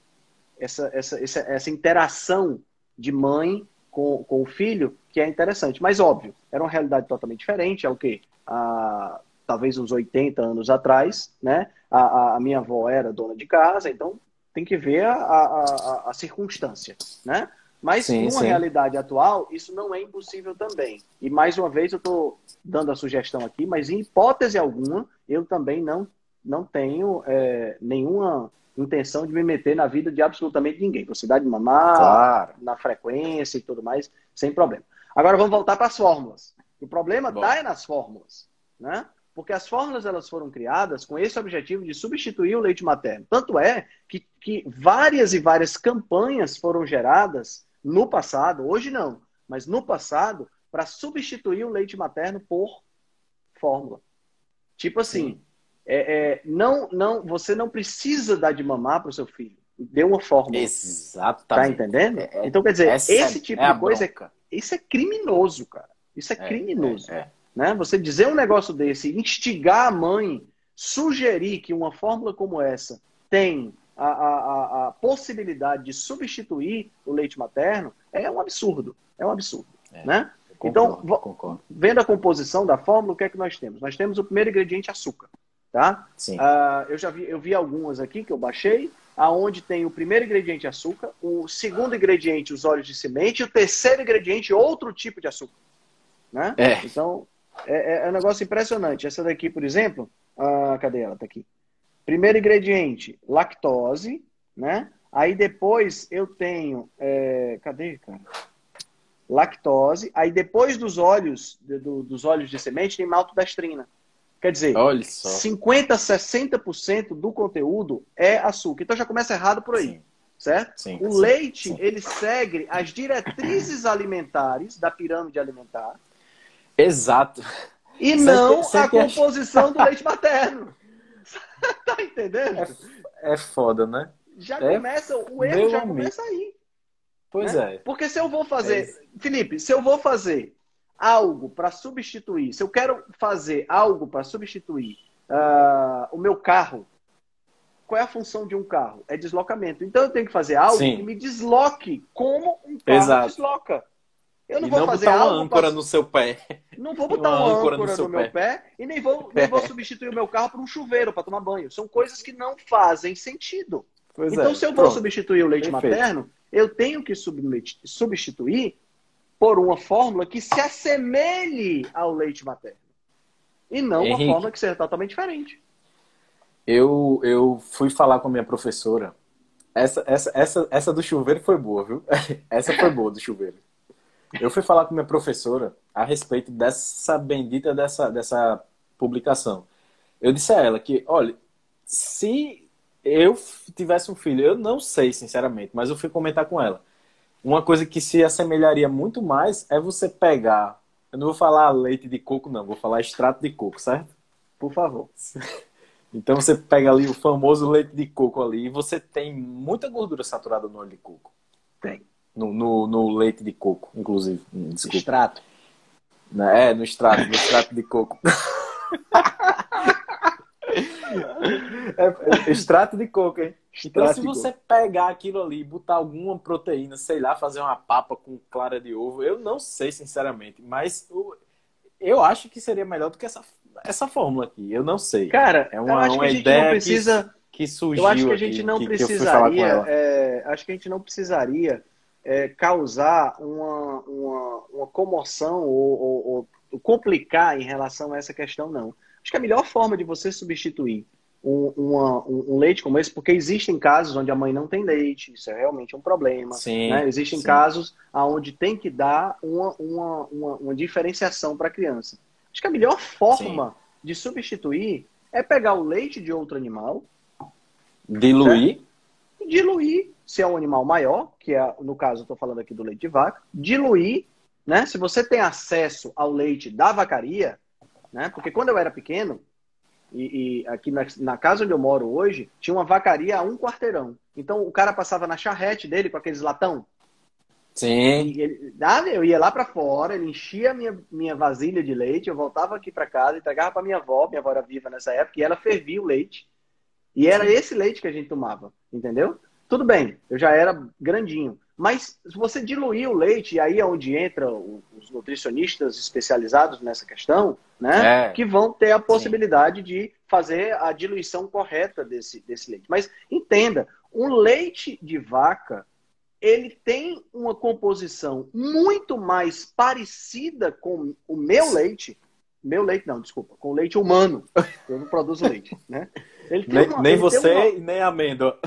essa, essa, essa, essa interação de mãe com, com o filho que é interessante. Mas, óbvio, era uma realidade totalmente diferente. É o quê? Ah, talvez uns 80 anos atrás, né? A, a, minha avó era dona de casa, então tem que ver a, a, a circunstância, né? Mas sim, numa sim. realidade atual, isso não é impossível também. E mais uma vez eu estou dando a sugestão aqui, mas em hipótese alguma, eu também não, não tenho é, nenhuma intenção de me meter na vida de absolutamente ninguém. Velocidade de mamar, claro. na frequência e tudo mais, sem problema. Agora vamos voltar para as fórmulas. O problema está é nas fórmulas, né? Porque as fórmulas elas foram criadas com esse objetivo de substituir o leite materno. Tanto é que, que várias e várias campanhas foram geradas no passado, hoje não, mas no passado, para substituir o leite materno por fórmula. Tipo assim, é, é, não, não, você não precisa dar de mamar para o seu filho. Dê uma fórmula. Exatamente. Tá entendendo? É, é então, quer dizer, esse é tipo de coisa, bronca. isso é criminoso, cara. Isso é, criminoso. Né? Você dizer um negócio desse, instigar a mãe, sugerir que uma fórmula como essa tem a, a, a possibilidade de substituir o leite materno, é um absurdo. É um absurdo. né? Concordo, então, concordo. vendo a composição da fórmula, o que é que nós temos? Nós temos o primeiro ingrediente, açúcar. Tá? Sim. Uh, eu já vi, eu vi algumas aqui que eu baixei, aonde tem o primeiro ingrediente açúcar, o segundo ingrediente os óleos de semente, e o terceiro ingrediente outro tipo de açúcar, né? É. Então é, é, é um negócio impressionante. Essa daqui, por exemplo, uh, cadê ela? Tá aqui. Primeiro ingrediente lactose, né? Aí depois eu tenho, é, cadê, cara? Lactose. Aí depois dos óleos, do, dos óleos de semente tem maltodestrina. Quer dizer, Olha só. 50, 60% do conteúdo é açúcar. Então já começa errado por aí. Sim. Certo? Sim, o sim, leite, ele segue as diretrizes alimentares da pirâmide alimentar. Exato. E não a composição do leite materno. tá entendendo? É, é, foda, né? Já é começa, o erro já amigo. começa aí. Pois né? é. Porque se eu vou fazer, é. Felipe, se eu vou fazer algo para substituir, se eu quero fazer algo para substituir uh, o meu carro, qual é a função de um carro? É deslocamento. Então eu tenho que fazer algo Sim. que me desloque como um carro Exato. desloca. Eu não e vou não fazer botar uma âncora pra... no seu pé. Não vou botar uma, uma âncora, no, no meu pé. e nem vou, nem vou substituir o meu carro por um chuveiro para tomar banho. São coisas que não fazem sentido. Pois então, é. se eu vou Pronto. substituir o leite Perfeito. materno, eu tenho que substituir por uma fórmula que se assemelhe ao leite materno. E não Henrique, uma fórmula que seja totalmente diferente. Eu, eu fui falar com a minha professora. Essa, essa, essa, essa do chuveiro foi boa, viu? Essa foi boa do chuveiro. Eu fui falar com minha professora a respeito dessa bendita dessa, dessa publicação. Eu disse a ela que, olha, se eu tivesse um filho, eu não sei, sinceramente, mas eu fui comentar com ela uma coisa que se assemelharia muito mais é você pegar. Eu não vou falar leite de coco, não, vou falar extrato de coco, certo? Por favor. Então você pega ali o famoso leite de coco ali e você tem muita gordura saturada no óleo de coco. Tem. No, no, no leite de coco, inclusive. Hum, desculpa. Extrato. É, no extrato, no extrato de coco. É, é, extrato de coco, hein? Então, se você pegar aquilo ali e botar alguma proteína, sei lá, fazer uma papa com clara de ovo, eu não sei, sinceramente, mas eu, eu acho que seria melhor do que essa, essa fórmula aqui. Eu não sei. Cara, é uma, uma ideia precisa... que, que surgiu. Eu acho que a gente aqui, não que, precisaria. Que é, acho que a gente não precisaria é, causar uma, uma, uma comoção ou, ou, ou complicar em relação a essa questão, não. Acho que a melhor forma de você substituir um, uma, um, leite como esse, porque existem casos onde a mãe não tem leite, isso é realmente um problema. Sim, né? Existem sim. casos onde tem que dar uma, uma, uma, uma diferenciação para a criança. Acho que a melhor forma sim. de substituir é pegar o leite de outro animal, diluir, diluir, se é um animal maior, que é, no caso, eu estou falando aqui do leite de vaca, diluir, né? Se você tem acesso ao leite da vacaria, né? Porque quando eu era pequeno, e, e aqui na, na, casa onde eu moro hoje, tinha uma vacaria a um quarteirão. Então o cara passava na charrete dele com aqueles latão. Sim. Ele, ah, eu ia lá para fora, ele enchia a minha, minha vasilha de leite, eu voltava aqui para casa, entregava para minha avó, minha avó era viva nessa época, e ela fervia o leite. E era esse leite que a gente tomava, entendeu? Tudo bem, eu já era grandinho. Mas se você diluir o leite, e aí é onde entra os nutricionistas especializados nessa questão, né? É. Que vão ter a possibilidade Sim. de fazer a diluição correta desse, desse leite. Mas entenda, um leite de vaca, ele tem uma composição muito mais parecida com o meu leite. Meu leite, não, desculpa, com o leite humano. Eu não produzo leite, né? nem, uma, nem você uma... nem amêndoa.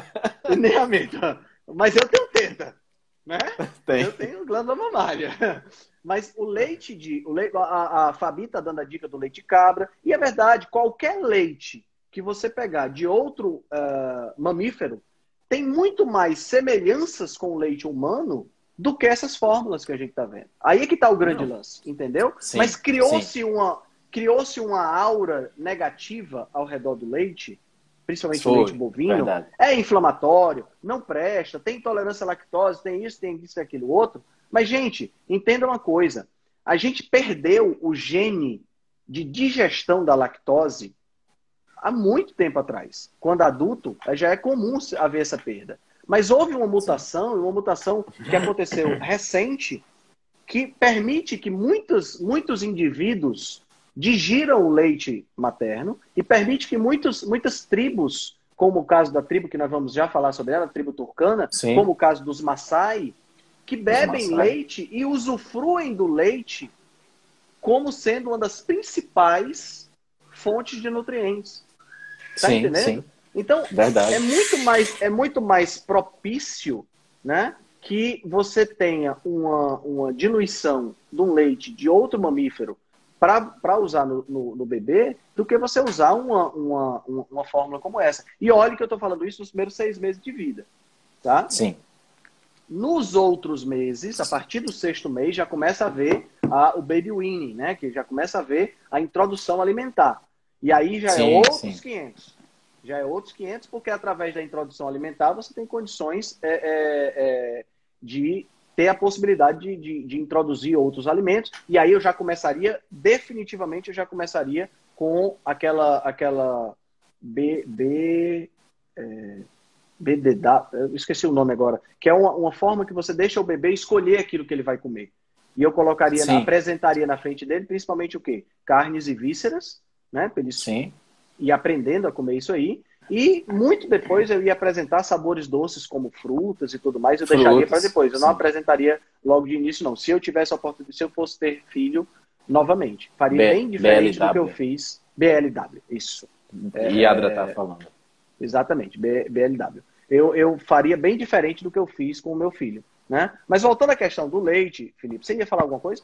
Nem amêndoa. Mas eu tenho teta né? Tem. Eu tenho glândula mamária. Mas o leite de. O leite, a, a Fabi está dando a dica do leite de cabra. E é verdade, qualquer leite que você pegar de outro uh, mamífero tem muito mais semelhanças com o leite humano do que essas fórmulas que a gente está vendo. Aí é que está o grande Não. lance, entendeu? Sim, Mas criou-se uma, criou uma aura negativa ao redor do leite principalmente o leite bovino, verdade. é inflamatório, não presta, tem intolerância à lactose, tem isso, tem isso, tem aquilo outro. Mas, gente, entenda uma coisa: a gente perdeu o gene de digestão da lactose há muito tempo atrás. Quando adulto, já é comum haver essa perda. Mas houve uma mutação, uma mutação que aconteceu recente, que permite que muitos, muitos indivíduos digiram o leite materno e permite que muitos, muitas tribos, como o caso da tribo que nós vamos já falar sobre ela, a tribo turcana, Sim. como o caso dos Maasai, que bebem leite e usufruem do leite como sendo uma das principais fontes de nutrientes. Tá sim, entendendo? Sim. Então, Verdade. é muito mais é muito mais propício, né, que você tenha uma, uma diluição de um leite de outro mamífero para usar no, no, no, bebê do que você usar uma, uma, uma, fórmula como essa. E olhe que eu estou falando isso nos primeiros seis meses de vida. Tá? Sim. Nos outros meses, a partir do sexto mês, já começa a ver a, o baby weaning, né? Que já começa a ver a introdução alimentar. E aí já é sim, é outros sim. 500. Já é outros 500, porque através da introdução alimentar você tem condições é, é, é de ter a possibilidade de, de, de, introduzir outros alimentos. E aí eu já começaria, definitivamente, eu já começaria com aquela, aquela B, B, é, BDW, eu esqueci o nome agora, que é uma, uma, forma que você deixa o bebê escolher aquilo que ele vai comer. E eu colocaria, na, apresentaria na frente dele, principalmente o quê? Carnes e vísceras, né? Ele Sim. ir aprendendo a comer isso aí. E muito depois eu ia apresentar sabores doces como frutas e tudo mais, eu frutas, deixaria para depois. Eu sim. não apresentaria logo de início, não. Se eu tivesse a oportunidade, se eu fosse ter filho, novamente, faria B, bem diferente BLW. do que eu fiz. BLW, isso. E a Adra tá falando. Exatamente, B, BLW. Eu, eu faria bem diferente do que eu fiz com o meu filho. Né? Mas voltando à questão do leite, Felipe, você ia falar alguma coisa?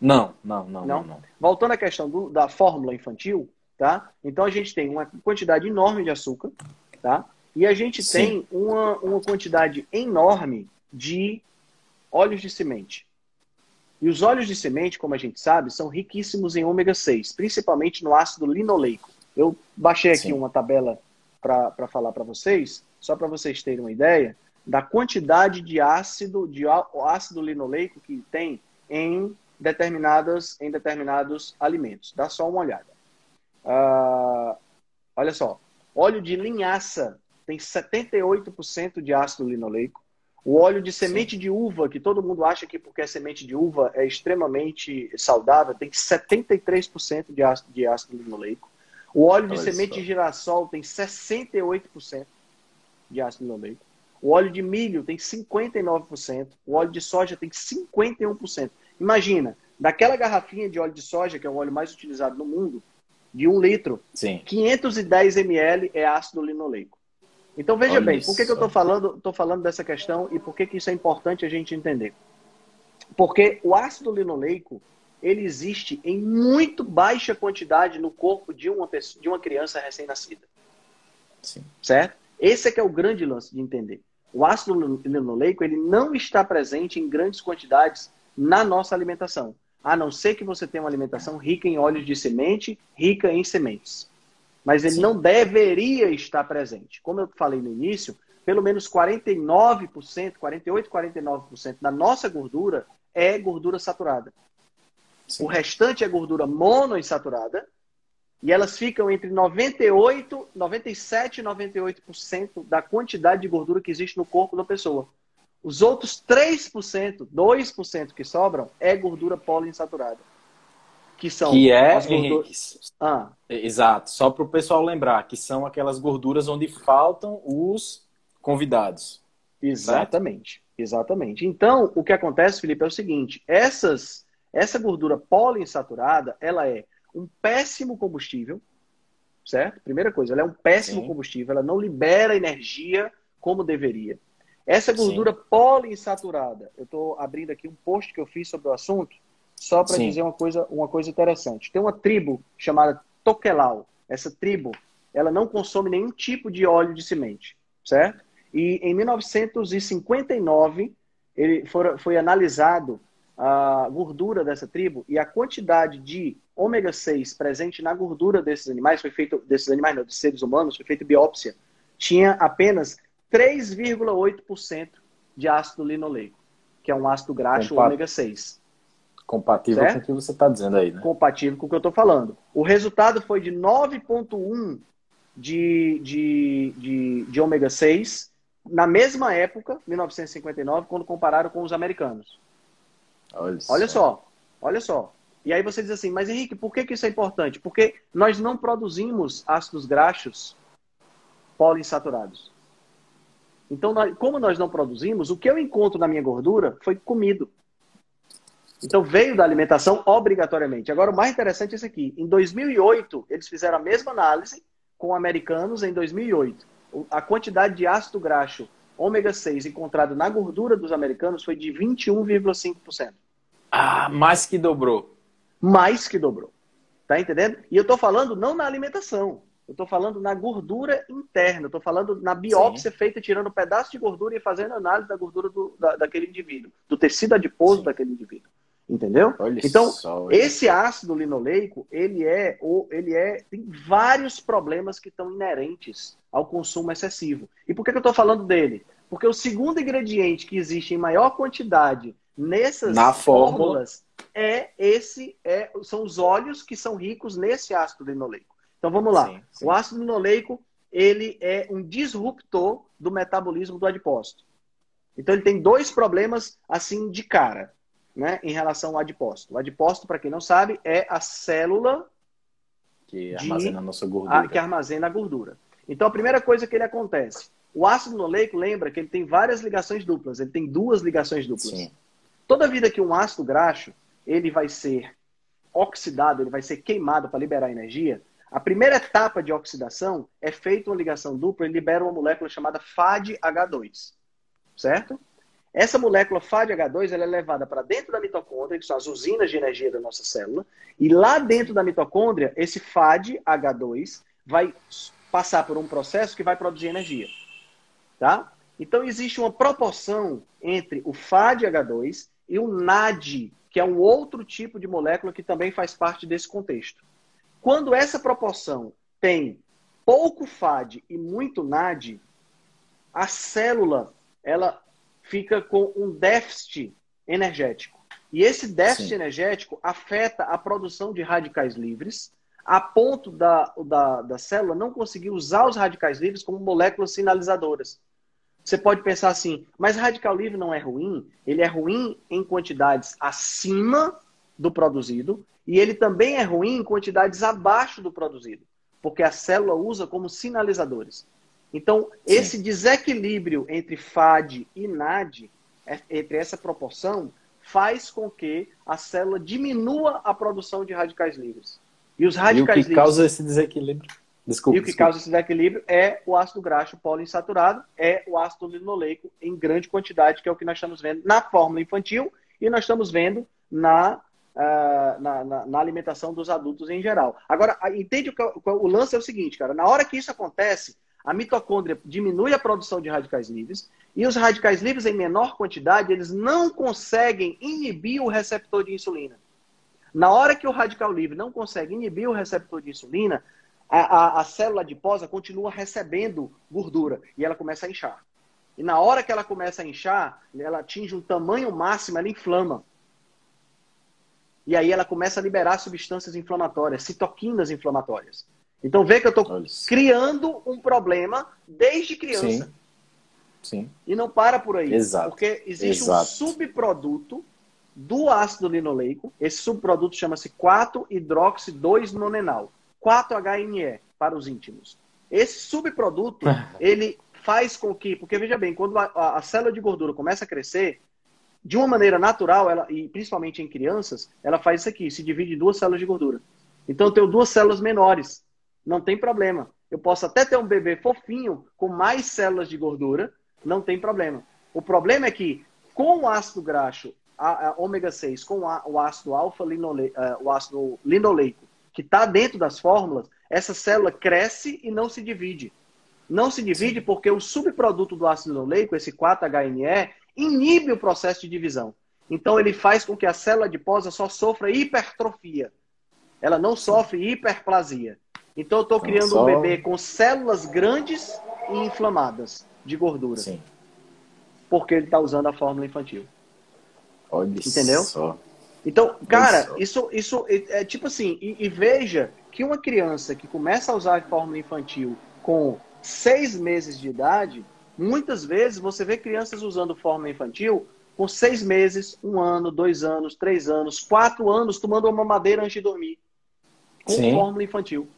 Não, não, não. não? não, Voltando à questão do, da fórmula infantil, tá? Então a gente tem uma quantidade enorme de açúcar, tá? E a gente Sim. tem uma, uma quantidade enorme de óleos de semente. E os óleos de semente, como a gente sabe, são riquíssimos em ômega 6, principalmente no ácido linoleico. Eu baixei aqui Sim. uma tabela para falar para vocês, só para vocês terem uma ideia da quantidade de ácido de ácido linoleico que tem em determinadas em determinados alimentos. Dá só uma olhada. Ah, olha só, óleo de linhaça tem 78% de ácido linoleico. O óleo de semente Sim. de uva, que todo mundo acha que porque é semente de uva é extremamente saudável, tem 73% de ácido, de ácido linoleico. O óleo de semente de girassol tem 68% de ácido linoleico. O óleo de milho tem 59%. O óleo de soja tem 51%. Imagina, daquela garrafinha de óleo de soja, que é o óleo mais utilizado no mundo, de um litro, Sim. 510 ml é ácido linoleico. Então veja Olha bem, por que, que eu estou falando, tô falando dessa questão e por que, que isso é importante a gente entender? Porque o ácido linoleico ele existe em muito baixa quantidade no corpo de uma, pessoa, de uma criança recém-nascida. Certo? Esse é que é o grande lance de entender. O ácido linoleico ele não está presente em grandes quantidades na nossa alimentação, a não ser que você tenha uma alimentação rica em óleos de semente, rica em sementes. Mas ele Sim. não deveria estar presente. Como eu falei no início, pelo menos 49%, 48, 49% da nossa gordura é gordura saturada. Sim. O restante é gordura monoinsaturada e elas ficam entre 98, 97 e 98% da quantidade de gordura que existe no corpo da pessoa. Os outros 3%, 2% que sobram é gordura poliinsaturada. Que são que é, as gorduras... ah. Exato. Só para o pessoal lembrar, que são aquelas gorduras onde faltam os convidados. Exatamente. Certo? Exatamente. Então, o que acontece, Felipe, é o seguinte: essas, essa gordura poliinsaturada, ela é um péssimo combustível, certo? Primeira coisa, ela é um péssimo Sim. combustível, ela não libera energia como deveria. Essa gordura Sim. poliinsaturada, eu estou abrindo aqui um post que eu fiz sobre o assunto, só para dizer uma coisa, uma coisa interessante. Tem uma tribo chamada Tokelau. Essa tribo, ela não consome nenhum tipo de óleo de semente, certo? E em 1959, ele foi, foi analisado a gordura dessa tribo e a quantidade de ômega 6 presente na gordura desses animais, foi feito, desses animais, não, de seres humanos, foi feita biópsia, tinha apenas 3,8% de ácido linoleico, que é um ácido graxo Compat... ômega 6. Compatível certo? com o que você está dizendo aí, né? Compatível com o que eu estou falando. O resultado foi de 9,1 de, de, de, de ômega 6 na mesma época, 1959, quando compararam com os americanos. Olha, olha só, olha só. E aí você diz assim, mas Henrique, por que, que isso é importante? Porque nós não produzimos ácidos graxos poliinsaturados. Então, nós, como nós não produzimos, o que eu encontro na minha gordura foi comido. Então, veio da alimentação obrigatoriamente. Agora, o mais interessante é isso aqui. Em 2008, eles fizeram a mesma análise com americanos em 2008. A quantidade de ácido graxo ômega 6 encontrado na gordura dos americanos foi de 21,5%. Ah, mais que dobrou. Mais que dobrou. Tá entendendo? E eu tô falando não na alimentação. Eu tô falando na gordura interna. Tô falando na biópsia Sim. feita tirando um pedaço de gordura e fazendo análise da gordura do, da, daquele indivíduo, do tecido adiposo Sim. daquele indivíduo. Entendeu? Olha então, só, esse ácido linoleico, ele é, ele é, tem vários problemas que estão inerentes ao consumo excessivo. E por que, que eu estou falando dele? Porque o segundo ingrediente que existe em maior quantidade nessas Na fórmulas é esse, é, são os óleos que são ricos nesse ácido linoleico. Então vamos lá. Sim, sim. O ácido linoleico, ele é um disruptor do metabolismo do adipócito. Então ele tem dois problemas assim de cara né, em relação ao adipócito. O adipócito, para quem não sabe, é a célula que armazena a nossa gordura. A, que armazena a gordura. Então, a primeira coisa que ele acontece, o ácido linoleico, lembra que ele tem várias ligações duplas, ele tem duas ligações duplas. Sim. Toda vida que um ácido graxo, ele vai ser oxidado, ele vai ser queimado para liberar energia, a primeira etapa de oxidação é feita uma ligação dupla e libera uma molécula chamada FADH2. Certo? Essa molécula FADH2 ela é levada para dentro da mitocôndria, que são as usinas de energia da nossa célula, e lá dentro da mitocôndria, esse FADH2 vai passar por um processo que vai produzir energia. Tá? Então existe uma proporção entre o FADH2 e o NAD, que é um outro tipo de molécula que também faz parte desse contexto. Quando essa proporção tem pouco FAD e muito NAD, a célula ela fica com um déficit energético. E esse déficit Sim. energético afeta a produção de radicais livres, a ponto da, da, da célula não conseguir usar os radicais livres como moléculas sinalizadoras. Você pode pensar assim, mas radical livre não é ruim? Ele é ruim em quantidades acima do produzido e ele também é ruim em quantidades abaixo do produzido, porque a célula usa como sinalizadores. Então, Sim. esse desequilíbrio entre FAD e NAD, é, entre essa proporção, faz com que a célula diminua a produção de radicais livres. E os radicais e o que livres... causa esse desequilíbrio? Desculpa, e o que desculpa. causa esse desequilíbrio é o ácido graxo poliinsaturado, é o ácido linoleico em grande quantidade, que é o que nós estamos vendo na fórmula infantil e nós estamos vendo na, na, na, na, alimentação dos adultos em geral. Agora, entende o, que, o lance é o seguinte, cara, na hora que isso acontece, a mitocôndria diminui a produção de radicais livres e os radicais livres em menor quantidade, eles não conseguem inibir o receptor de insulina. Na hora que o radical livre não consegue inibir o receptor de insulina, a, a, a célula adiposa continua recebendo gordura e ela começa a inchar. E na hora que ela começa a inchar, ela atinge um tamanho máximo, ela inflama. E aí ela começa a liberar substâncias inflamatórias, citoquinas inflamatórias. Então vê que eu estou criando um problema desde criança. Sim. Sim. E não para por aí. Exato. Porque existe Exato. um subproduto do ácido linoleico. Esse subproduto chama-se 4-hidroxi-2-nonenal. 4-HNE para os íntimos. Esse subproduto, ele faz com que, porque veja bem, quando a, a, a, célula de gordura começa a crescer, de uma maneira natural, ela, e principalmente em crianças, ela faz isso aqui, se divide em duas células de gordura. Então eu tenho duas células menores, não tem problema. Eu posso até ter um bebê fofinho com mais células de gordura, não tem problema. O problema é que com o ácido graxo, a, a ômega 6, com a, o ácido alfa linoleico, uh, o ácido linoleico, que está dentro das fórmulas, essa célula cresce e não se divide. Não se divide porque o subproduto do ácido linoleico, esse 4-HNE, inibe o processo de divisão. Então ele faz com que a célula adiposa só sofra hipertrofia. Ela não sofre hiperplasia. Então eu estou criando só... um bebê com células grandes e inflamadas de gordura. Sim. Porque ele está usando a fórmula infantil. Olha Entendeu? Só. Então, cara, isso, isso é, é tipo assim, e, e, veja que uma criança que começa a usar a fórmula infantil com seis meses de idade, muitas vezes você vê crianças usando fórmula infantil com seis meses, um ano, dois anos, três anos, quatro anos, tomando uma madeira antes de dormir. Com sim. fórmula infantil.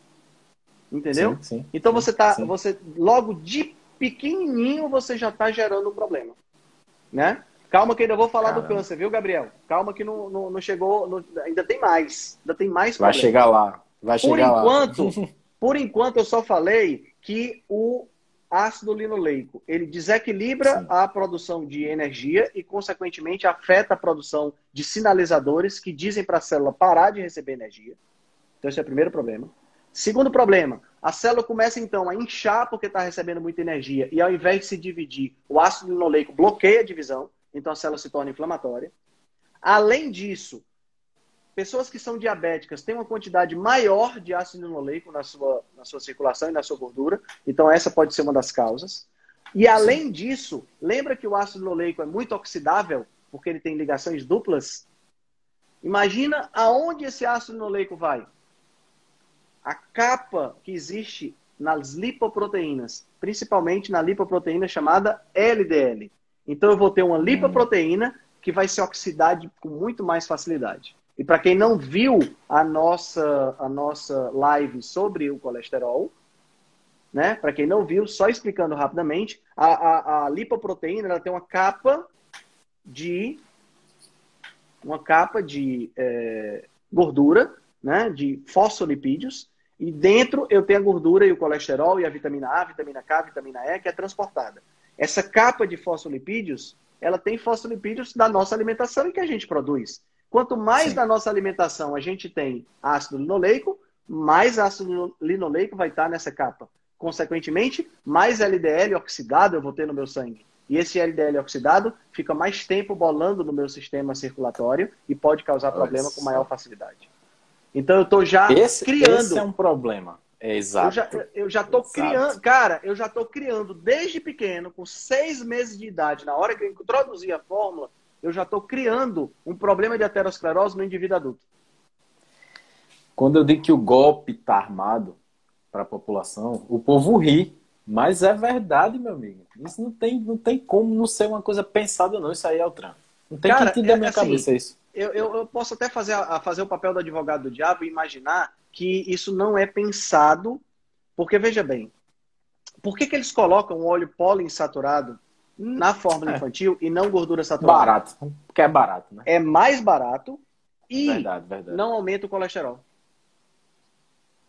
Entendeu? Sim, sim, então você tá, você logo de pequenininho você já está gerando um problema, né? Calma que ainda vou falar Caramba. do câncer, viu, Gabriel? Calma que não, não, não chegou, não, ainda tem mais, ainda tem mais. Vai chegar lá, vai chegar por enquanto, lá. por enquanto eu só falei que o ácido linoleico ele desequilibra Sim. a produção de energia e, consequentemente, afeta a produção de sinalizadores que dizem para a célula parar de receber energia. Então, esse é o primeiro problema. Segundo problema, a célula começa então a inchar porque está recebendo muita energia e ao invés de se dividir, o ácido linoleico bloqueia a divisão, então a célula se torna inflamatória. Além disso, pessoas que são diabéticas têm uma quantidade maior de ácido linoleico na sua, na sua circulação e na sua gordura, então essa pode ser uma das causas. E além Sim. disso, lembra que o ácido linoleico é muito oxidável, porque ele tem ligações duplas? Imagina aonde esse ácido linoleico vai a capa que existe nas lipoproteínas, principalmente na lipoproteína chamada LDL. Então eu vou ter uma lipoproteína que vai se oxidar com muito mais facilidade. E para quem não viu a nossa, a nossa live sobre o colesterol, né? Para quem não viu, só explicando rapidamente, a, a, a lipoproteína ela tem uma capa de uma capa de é, gordura, né? De fosfolipídios e dentro eu tenho a gordura e o colesterol e a vitamina A, vitamina K, vitamina E, que é transportada. Essa capa de fosfolipídios, ela tem fosfolipídios da nossa alimentação e que a gente produz. Quanto mais Sim. da nossa alimentação a gente tem ácido linoleico, mais ácido linoleico vai estar nessa capa. Consequentemente, mais LDL oxidado eu vou ter no meu sangue. E esse LDL oxidado fica mais tempo bolando no meu sistema circulatório e pode causar problema com maior facilidade. Então eu estou já esse, criando. Esse é um problema. É exato. Eu já, estou criando, cara, eu já estou criando desde pequeno, com seis meses de idade, na hora que eu introduzi a fórmula, eu já estou criando um problema de aterosclerose no indivíduo adulto. Quando eu digo que o golpe está armado para a população, o povo ri. Mas é verdade, meu amigo. Isso não tem, não tem como não ser uma coisa pensada, não. Isso aí é o trampo. Não tem Cara, que entender é, minha assim, cabeça isso eu, eu, eu, posso até fazer, a, fazer o papel do advogado do diabo e imaginar que isso não é pensado, porque veja bem, por que, que eles colocam o óleo poliinsaturado na fórmula é. infantil e não gordura saturada? Barato, porque é barato, né? É mais barato e verdade, verdade. não aumenta o colesterol.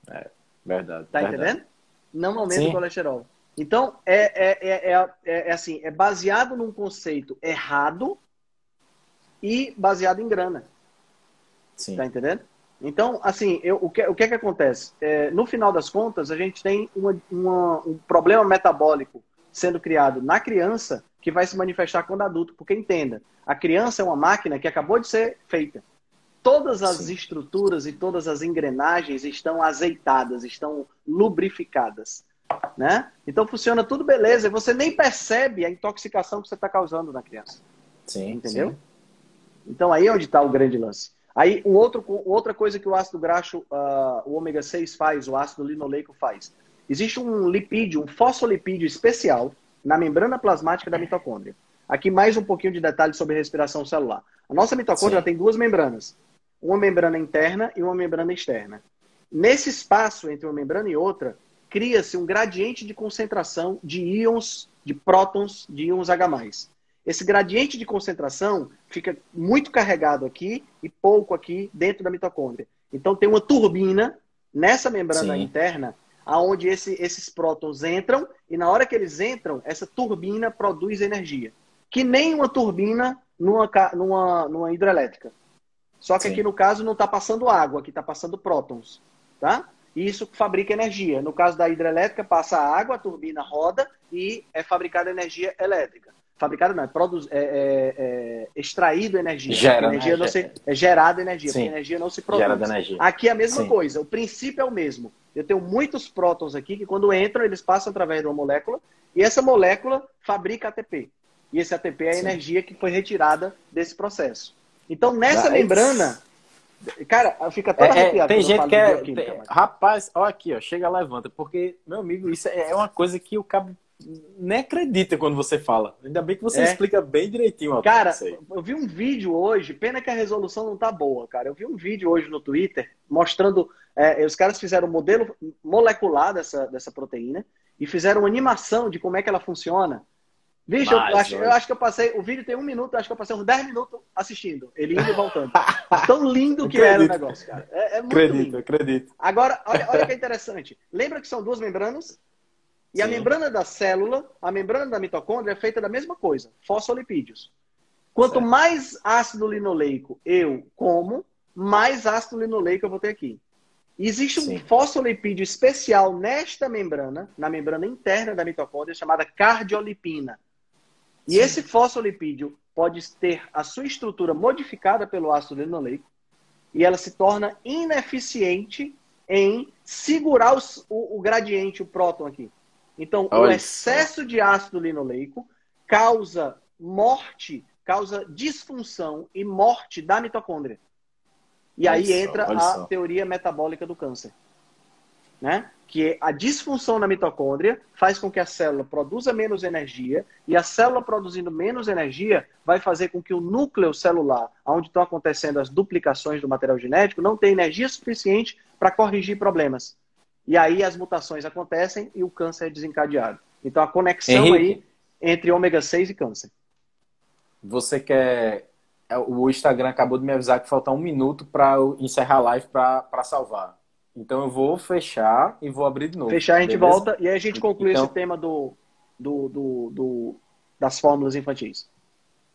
É, verdade. Tá verdade. entendendo? Não aumenta Sim. o colesterol. Então, é, é, é, é, assim, é baseado num conceito errado e baseado em grana. Sim. Tá entendendo? Então, assim, eu, o, que, o que é que acontece? É, no final das contas, a gente tem uma, uma, um problema metabólico sendo criado na criança que vai se manifestar quando adulto. Porque entenda, a criança é uma máquina que acabou de ser feita. Todas as Sim. estruturas e todas as engrenagens estão azeitadas, estão lubrificadas. Né? Então funciona tudo beleza e você nem percebe a intoxicação que você está causando na criança. Sim, entendeu? Sim. Então aí é onde está o grande lance. Aí, um outro, outra coisa que o ácido graxo, uh, o ômega 6 faz, o ácido linoleico faz. Existe um lipídio, um fosfolipídio especial na membrana plasmática da mitocôndria. Aqui mais um pouquinho de detalhes sobre respiração celular. A nossa mitocôndria tem duas membranas, uma membrana interna e uma membrana externa. Nesse espaço entre uma membrana e outra, cria-se um gradiente de concentração de íons, de prótons, de íons H+. Esse gradiente de concentração fica muito carregado aqui e pouco aqui dentro da mitocôndria. Então tem uma turbina nessa membrana Sim. interna aonde esse, esses prótons entram e na hora que eles entram, essa turbina produz energia. Que nem uma turbina numa, numa, numa hidrelétrica. Só que Sim. aqui no caso não está passando água, aqui está passando prótons. Tá? E isso fabrica energia. No caso da hidrelétrica, passa água, a turbina roda e é fabricada energia elétrica fabricado não, é, produz, é, é, é extraído energia. Gera, energia né? não se, é gerada energia, Sim. porque energia não se produz. Gera energia. Aqui é a mesma Sim. coisa, o princípio é o mesmo. Eu tenho muitos prótons aqui que quando entram, eles passam através de uma molécula e essa molécula fabrica ATP. E esse ATP é a Sim. energia que foi retirada desse processo. Então, nessa membrana, Cara, fica todo é, é, Tem gente que é. Tem, rapaz, olha aqui, ó, chega, levanta, porque, meu amigo, isso é, é uma coisa que o cabo nem acredita quando você fala. Ainda bem que você é. explica bem direitinho. Cara, eu vi um vídeo hoje, pena que a resolução não tá boa, cara. Eu vi um vídeo hoje no Twitter mostrando. É, os caras fizeram um modelo molecular dessa, dessa proteína e fizeram uma animação de como é que ela funciona. Vixe, eu, acho, eu acho que eu passei. O vídeo tem um minuto, acho que eu passei uns 10 minutos assistindo. Ele indo e voltando. Tão lindo que acredito. era o negócio, cara. É, é muito acredito, lindo. acredito. Agora, olha, olha que interessante. Lembra que são duas membranas? E Sim. a membrana da célula, a membrana da mitocôndria é feita da mesma coisa, fosfolipídios. Quanto certo. mais ácido linoleico eu como, mais ácido linoleico eu vou ter aqui. existe Sim. um fosfolipídio especial nesta membrana, na membrana interna da mitocôndria, chamada cardiolipina. E Sim. esse fosfolipídio pode ter a sua estrutura modificada pelo ácido linoleico e ela se torna ineficiente em segurar os, o, o gradiente, o próton aqui. Então, Olha. o excesso de ácido linoleico causa morte, causa disfunção e morte da mitocôndria. E olha aí só, entra a só. teoria metabólica do câncer. Né? Que a disfunção na mitocôndria faz com que a célula produza menos energia, e a célula produzindo menos energia vai fazer com que o núcleo celular, onde estão acontecendo as duplicações do material genético, não tenha energia suficiente para corrigir problemas. E aí as mutações acontecem e o câncer é desencadeado. Então a conexão Henrique, aí entre ômega 6 e câncer. Você quer. É, o Instagram acabou de me avisar que falta um minuto para encerrar a live para salvar. Então eu vou fechar e vou abrir de novo. Fechar, a gente beleza? volta e aí a gente conclui então... esse tema do, do, do, do, das fórmulas infantis.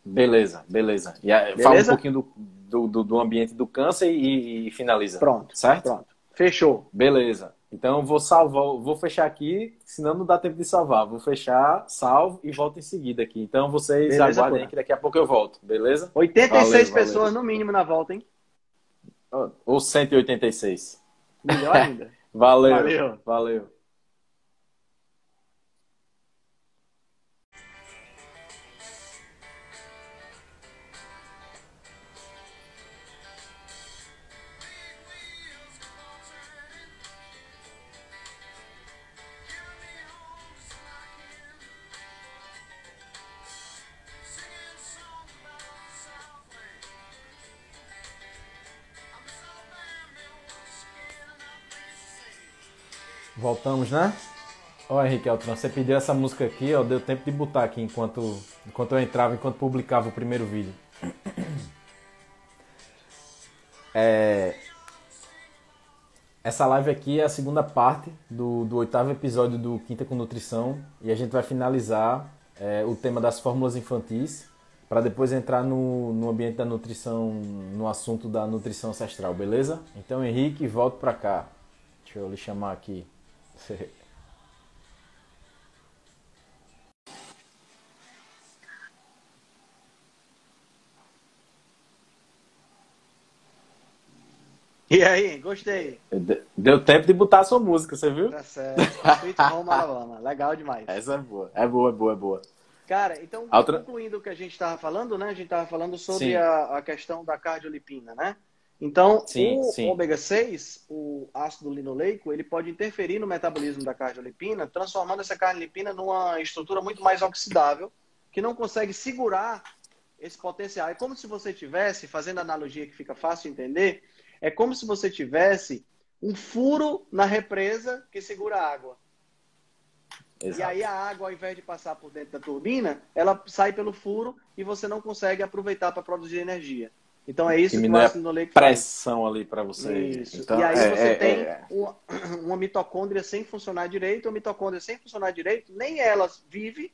Beleza, beleza. E beleza? fala um pouquinho do, do, do ambiente do câncer e, e finaliza. Pronto. Certo? Pronto. Fechou. Beleza. Então vou salvar, vou fechar aqui, senão não dá tempo de salvar. Vou fechar, salvo e volto em seguida aqui. Então vocês beleza, aguardem que daqui a pouco eu volto, beleza? 86 valeu, pessoas valeu. no mínimo na volta, hein? Ou 186. Melhor ainda. valeu. Valeu. valeu. Voltamos, né? Ó, Henrique Altran, você pediu essa música aqui, ó, deu tempo de botar aqui enquanto, enquanto eu entrava, enquanto publicava o primeiro vídeo. É... Essa live aqui é a segunda parte do, do oitavo episódio do Quinta com Nutrição e a gente vai finalizar é, o tema das fórmulas infantis para depois entrar no, no ambiente da nutrição, no assunto da nutrição ancestral, beleza? Então, Henrique, volto para cá. Deixa eu lhe chamar aqui. E aí, gostei. Deu tempo de botar a sua música, você viu? Tá certo. Sweet Home Alabama. Legal demais. Essa é boa. É boa, é boa, é boa. Cara, então, Outra... concluindo o que a gente estava falando, né? A gente estava falando sobre a, a, questão da cardiolipina, né? Então, sim, o sim. ômega 6, o ácido linoleico, ele pode interferir no metabolismo da cardiolipina, transformando essa cardiolipina numa estrutura muito mais oxidável, que não consegue segurar esse potencial. É como se você tivesse, fazendo analogia que fica fácil de entender, é como se você tivesse um furo na represa que segura a água. Exato. E aí a água, ao invés de passar por dentro da turbina, ela sai pelo furo e você não consegue aproveitar para produzir energia. Então é isso que, que o ácido linoleico pressão faz. ali para você. Isso. Então, e aí é, você é, tem é, uma, uma, mitocôndria sem funcionar direito, uma mitocôndria sem funcionar direito, nem ela vive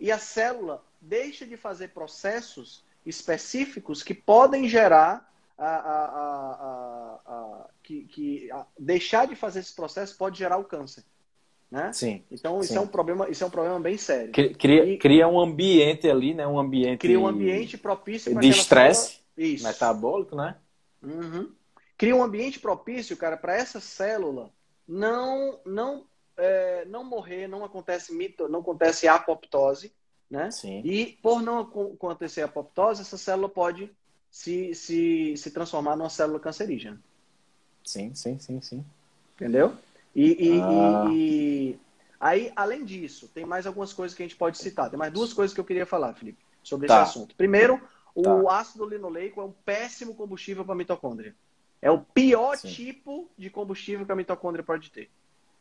e a célula deixa de fazer processos específicos que podem gerar a, a, a, que, que deixar de fazer esse processo pode gerar o câncer. Né? Sim. Então isso sim. é um problema, isso é um problema bem sério. Cria, e, cria um ambiente ali, né? Um ambiente cria um ambiente propício de estresse metabólico, né? Uhum. Cria um ambiente propício, cara, para essa célula não não é, não morrer, não acontece mito, não acontece apoptose, né? Sim. E por não acontecer apoptose, essa célula pode se, se, se transformar numa célula cancerígena. Sim, sim, sim, sim. Entendeu? E, e, ah. e, aí, além disso, tem mais algumas coisas que a gente pode citar. Tem mais duas coisas que eu queria falar, Felipe, sobre tá. esse assunto. Primeiro, o tá. ácido linoleico é um péssimo combustível para a mitocôndria. É o pior Sim. tipo de combustível que a mitocôndria pode ter.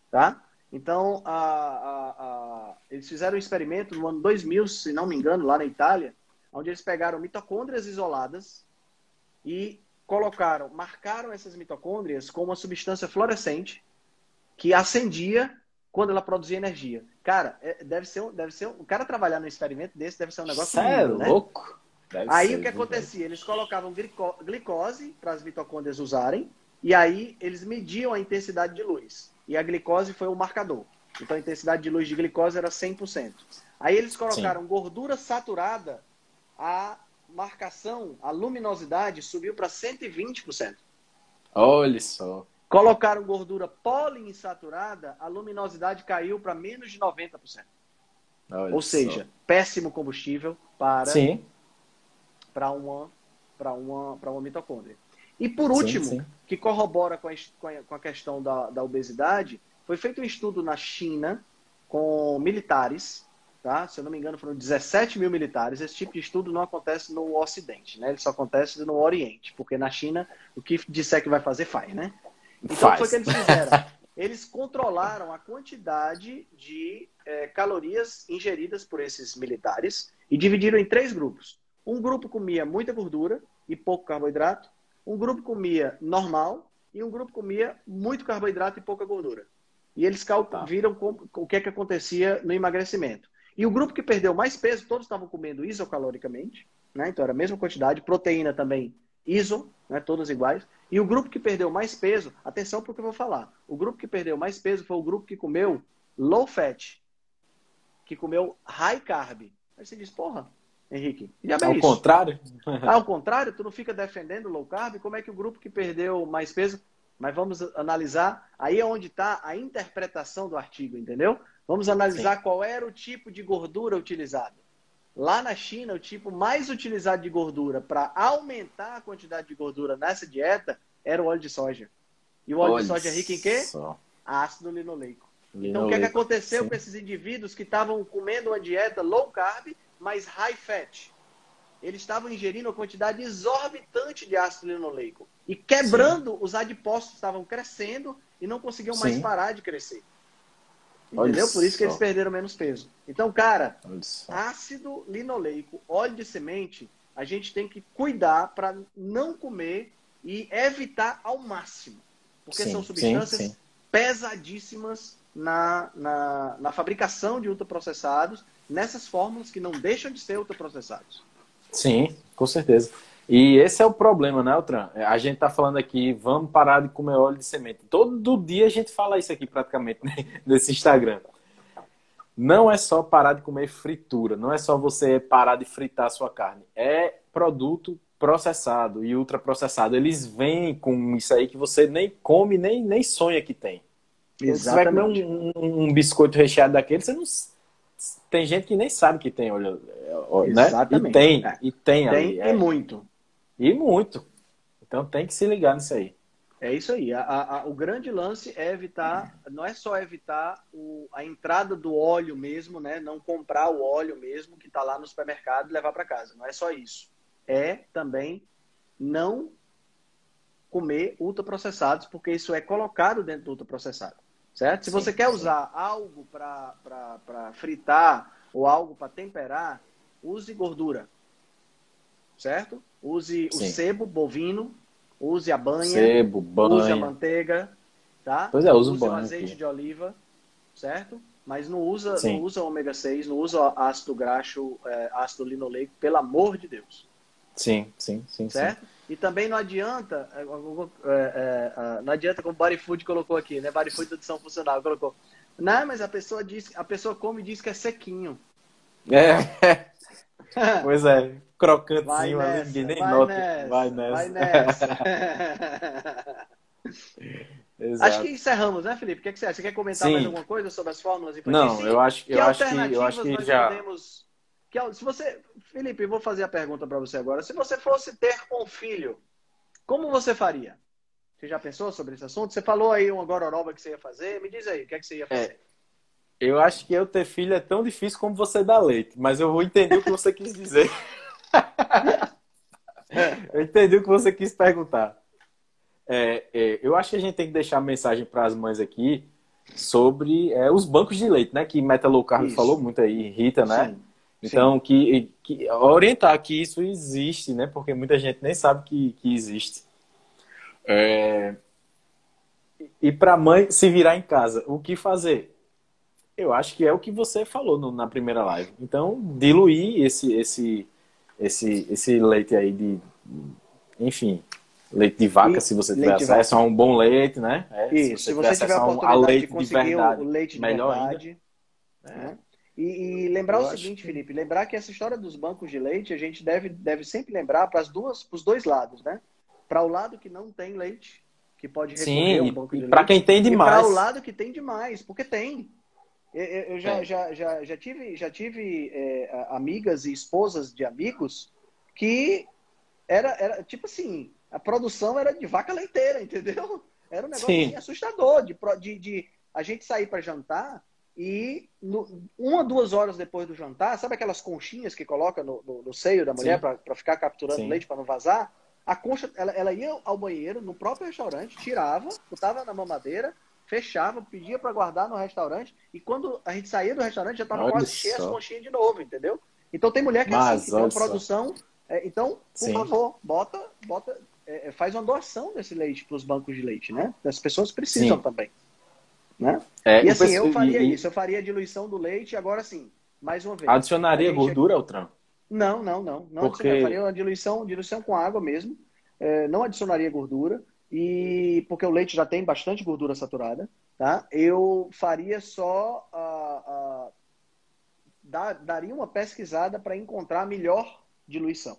Tá? Então, a, a, a, eles fizeram um experimento no ano 2000, se não me engano, lá na Itália, onde eles pegaram mitocôndrias isoladas e colocaram, marcaram essas mitocôndrias com uma substância fluorescente que acendia quando ela produzia energia. Cara, é, deve ser, deve ser o cara trabalhar num experimento desse deve ser um negócio Sério, lindo, né? louco. Deve aí o que acontecia? Eles colocavam glicose para as mitocôndrias usarem e aí eles mediam a intensidade de luz. E a glicose foi o marcador. Então a intensidade de luz de glicose era 100%. Aí eles colocaram Sim. gordura saturada, a marcação, a luminosidade subiu para 120%. Olha só. Colocaram gordura poliinsaturada, a luminosidade caiu para menos de 90%. Olha Ou seja, só. péssimo combustível para sim. Para uma para uma para uma mitocôndria. E por último, sim, sim. que corrobora com a, com a questão da, da obesidade, foi feito um estudo na China com militares, tá? Se eu não me engano, foram 17 mil militares. Esse tipo de estudo não acontece no Ocidente, né? Ele só acontece no Oriente, porque na China o que disser que vai fazer faz, né? Então, Faz. foi o que eles fizeram? Eles controlaram a quantidade de é, calorias ingeridas por esses militares e dividiram em três grupos. Um grupo comia muita gordura e pouco carboidrato, um grupo comia normal e um grupo comia muito carboidrato e pouca gordura. E eles tá. viram o que, é que acontecia no emagrecimento. E o grupo que perdeu mais peso, todos estavam comendo isocaloricamente, né? então era a mesma quantidade, proteína também iso, né? todas iguais. E o grupo que perdeu mais peso, atenção para o que eu vou falar. O grupo que perdeu mais peso foi o grupo que comeu low fat, que comeu high carb. Aí você diz, porra, Henrique, já é Ao isso. contrário? Ao contrário, tu não fica defendendo low carb? Como é que o grupo que perdeu mais peso? Mas vamos analisar, aí é onde está a interpretação do artigo, entendeu? Vamos analisar Sim. qual era o tipo de gordura utilizada. Lá na China, o tipo mais utilizado de gordura para aumentar a quantidade de gordura nessa dieta era o óleo de soja. E o óleo Olha de soja é rico em quê? Só. Ácido linoleico. linoleico. Então, o que, é que aconteceu Sim. com esses indivíduos que estavam comendo uma dieta low carb, mas high fat? Eles estavam ingerindo uma quantidade exorbitante de ácido linoleico. E quebrando, Sim. os adipócitos estavam crescendo e não conseguiam mais parar de crescer. Entendeu? Por isso que eles perderam menos peso. Então, cara, ácido linoleico, óleo de semente, a gente tem que cuidar para não comer e evitar ao máximo. Porque sim, são substâncias sim, sim. pesadíssimas na, na, na fabricação de ultraprocessados, nessas fórmulas que não deixam de ser ultraprocessados. Sim, com certeza. E esse é o problema, né, Altran? A gente tá falando aqui, vamos parar de comer óleo de semente. Todo dia a gente fala isso aqui praticamente né, nesse Instagram. Não é só parar de comer fritura, não é só você parar de fritar a sua carne. É produto processado e ultraprocessado. Eles vêm com isso aí que você nem come, nem, nem sonha que tem. Exatamente. Você vai comer um, um, um biscoito recheado daquele, você não. Tem gente que nem sabe que tem óleo, né? Exatamente. E tem, é. e tem, tem ali. É. E muito. E muito. Então tem que se ligar nisso aí. É isso aí. A, a, o grande lance é evitar, não é só evitar o, a entrada do óleo mesmo, né? Não comprar o óleo mesmo que está lá no supermercado e levar para casa. Não é só isso. É também não comer ultraprocessados, porque isso é colocado dentro do ultraprocessado. Certo? Se sim, você quer sim. usar algo para fritar ou algo para temperar, use gordura. Certo? Use Sim. o sebo bovino, use a banha, sebo, banha. use a manteiga, tá? Pois é, use, o azeite aqui. de oliva, certo? Mas não usa, não usa ômega 6, não usa ácido graxo, é, ácido linoleico, pelo amor de Deus. Sim, sim, sim. Certo? Sim. E também não adianta, é, é, é, não adianta como o Bodyfood colocou aqui, né? Bodyfood da edição funcional colocou. Não, mas a pessoa diz, a pessoa come e diz que é sequinho. É. pois é crocantezinho ali, ninguém nem vai nota. Nessa, vai nessa. Vai nessa. acho que encerramos, né, Felipe? O que, é que você acha? Você quer comentar Sim. mais alguma coisa sobre as fórmulas? Não, eu acho, que, eu acho que eu acho que já. Podemos... Que, se você, Felipe, eu vou fazer a pergunta para você agora. Se você fosse ter um filho, como você faria? Você já pensou sobre esse assunto? Você falou aí uma gororoba que você ia fazer. Me diz aí, o que é que você ia fazer? É, eu acho que eu ter filho é tão difícil como você dar leite, mas eu vou entender o que você quis dizer. eu entendi o que você quis perguntar. É, é, eu acho que a gente tem que deixar a mensagem para as mães aqui sobre é, os bancos de leite, né? Que Meta Low Carb falou muito aí, Rita, né? Sim. Então, que, que, orientar que isso existe, né? Porque muita gente nem sabe que, que existe. É... E para a mãe se virar em casa, o que fazer? Eu acho que é o que você falou no, na primeira live. Então, diluir esse, esse, esse, esse leite aí de. Enfim, leite de vaca, e se você tiver acesso a um bom leite, né? É, Isso, se você, se você tiver a oportunidade a leite de conseguir de verdade, o leite de melhor verdade. Né? E, e, lembrar Eu o seguinte, que... Felipe, lembrar que essa história dos bancos de leite, a gente deve, deve sempre lembrar para os dois lados, né? Para o lado que não tem leite, que pode recorrer Sim, ao banco de leite. Para quem tem demais. para o lado que tem demais, porque tem. Eu, eu já, é. já, já, já tive, já tive é, amigas e esposas de amigos que era, era tipo assim, a produção era de vaca leiteira, entendeu? Era um negócio assim, assustador de, de, de, a gente sair para jantar e no, uma, duas horas depois do jantar, sabe aquelas conchinhas que coloca no, no, no seio da mulher para ficar capturando Sim. leite para não vazar? A concha, ela, ela ia ao banheiro no próprio restaurante, tirava, botava na mamadeira, fechava, pedia para guardar no restaurante e quando a gente saía do restaurante já estava quase cheia as conchinhas de novo, entendeu? Então tem mulher que é assim, que tem uma produção. É, então, por Sim. favor, bota, bota, é, é faz uma doação desse leite para os bancos de leite, né? As pessoas precisam Sim. também. Né? É, e assim, eu, eu faria e, isso, eu faria a diluição do leite agora sim, mais uma vez. Adicionaria gordura ao tram? Não, não, não. não Porque... Eu faria uma diluição, diluição com água mesmo. É, não adicionaria gordura e porque o leite já tem bastante gordura saturada, tá? Eu faria só dar, daria uma pesquisada para encontrar a melhor diluição,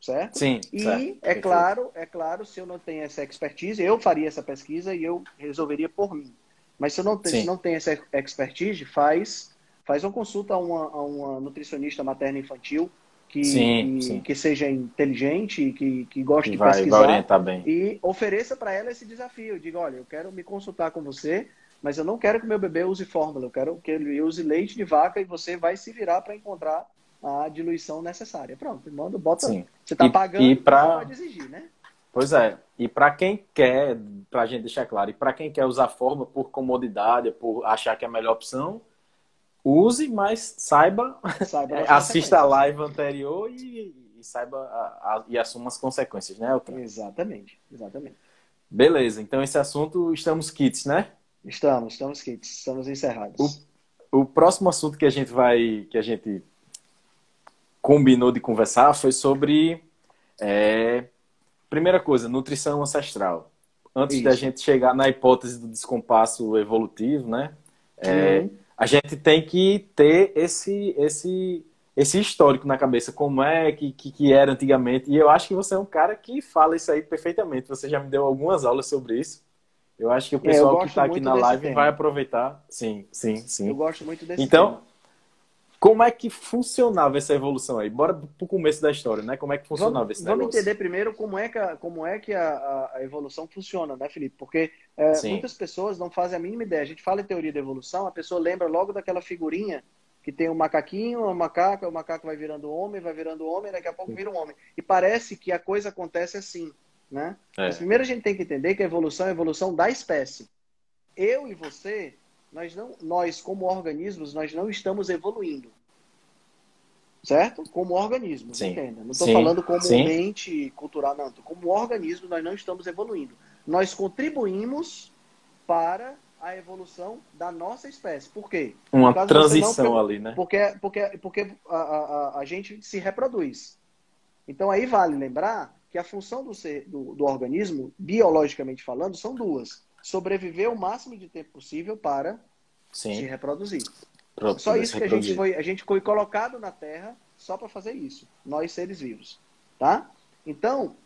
certo? Sim. E certo. é claro, é claro, se eu não tenho essa expertise, eu faria essa pesquisa e eu resolveria por mim. Mas se não, se não tenho essa expertise, faz faz uma consulta a uma, a uma nutricionista materna infantil que, sim, que, sim. que, seja inteligente, que, que goste que de vai, pesquisar. Vai orientar bem. E ofereça para ela esse desafio. Diga, olha, eu quero me consultar com você, mas eu não quero que meu bebê use fórmula, eu quero que ele use leite de vaca e você vai se virar para encontrar a diluição necessária. Pronto, manda, bota. Sim. Você está pagando, e pra... pode exigir, né? Pois é. E para quem quer, para a gente deixar claro, e para quem quer usar fórmula por comodidade, por achar que é a melhor opção, use, mas saiba, saiba assista a live anterior e, e saiba a, a, e assuma as consequências, né, Elton? Exatamente, exatamente. Beleza, então esse assunto estamos kits, né? Estamos, estamos kits, estamos encerrados. O, o próximo assunto que a gente vai, que a gente combinou de conversar foi sobre. É, primeira coisa, nutrição ancestral. Antes Isso. da gente chegar na hipótese do descompasso evolutivo, né? É, uhum. A gente tem que ter esse, esse, esse histórico na cabeça, como é que, que, que, era antigamente. E eu acho que você é um cara que fala isso aí perfeitamente. Você já me deu algumas aulas sobre isso. Eu acho que o é, pessoal é, que está aqui na live tema. vai aproveitar. Sim, sim, sim. Eu gosto muito desse Então, tema. Como é que funcionava essa evolução aí? Bora para o começo da história, né? Como é que funcionava vamos, esse negócio? Vamos entender primeiro como é que a, como é que a, a evolução funciona, né, Felipe? Porque é, muitas pessoas não fazem a mínima ideia. A gente fala em teoria da evolução, a pessoa lembra logo daquela figurinha que tem um macaquinho, uma macaca, o macaco vai virando homem, vai virando homem, daqui a pouco vira um homem. E parece que a coisa acontece assim. Né? É. Mas primeiro a gente tem que entender que a evolução é a evolução da espécie. Eu e você, nós, não, nós como organismos, nós não estamos evoluindo. Certo? Como organismos, Sim. entenda. Não estou falando como Sim. mente cultural, não. Como organismo, nós não estamos evoluindo. Nós contribuímos para a evolução da nossa espécie. Por quê? Uma Por transição não, ali, né? Porque, porque, porque a, a, a gente se reproduz. Então aí vale lembrar que a função do, ser, do, do organismo, biologicamente falando, são duas. Sobreviver o máximo de tempo possível para Sim. se reproduzir. Só isso que a gente, foi, a gente foi colocado na Terra só para fazer isso. Nós, seres vivos. Tá? Então,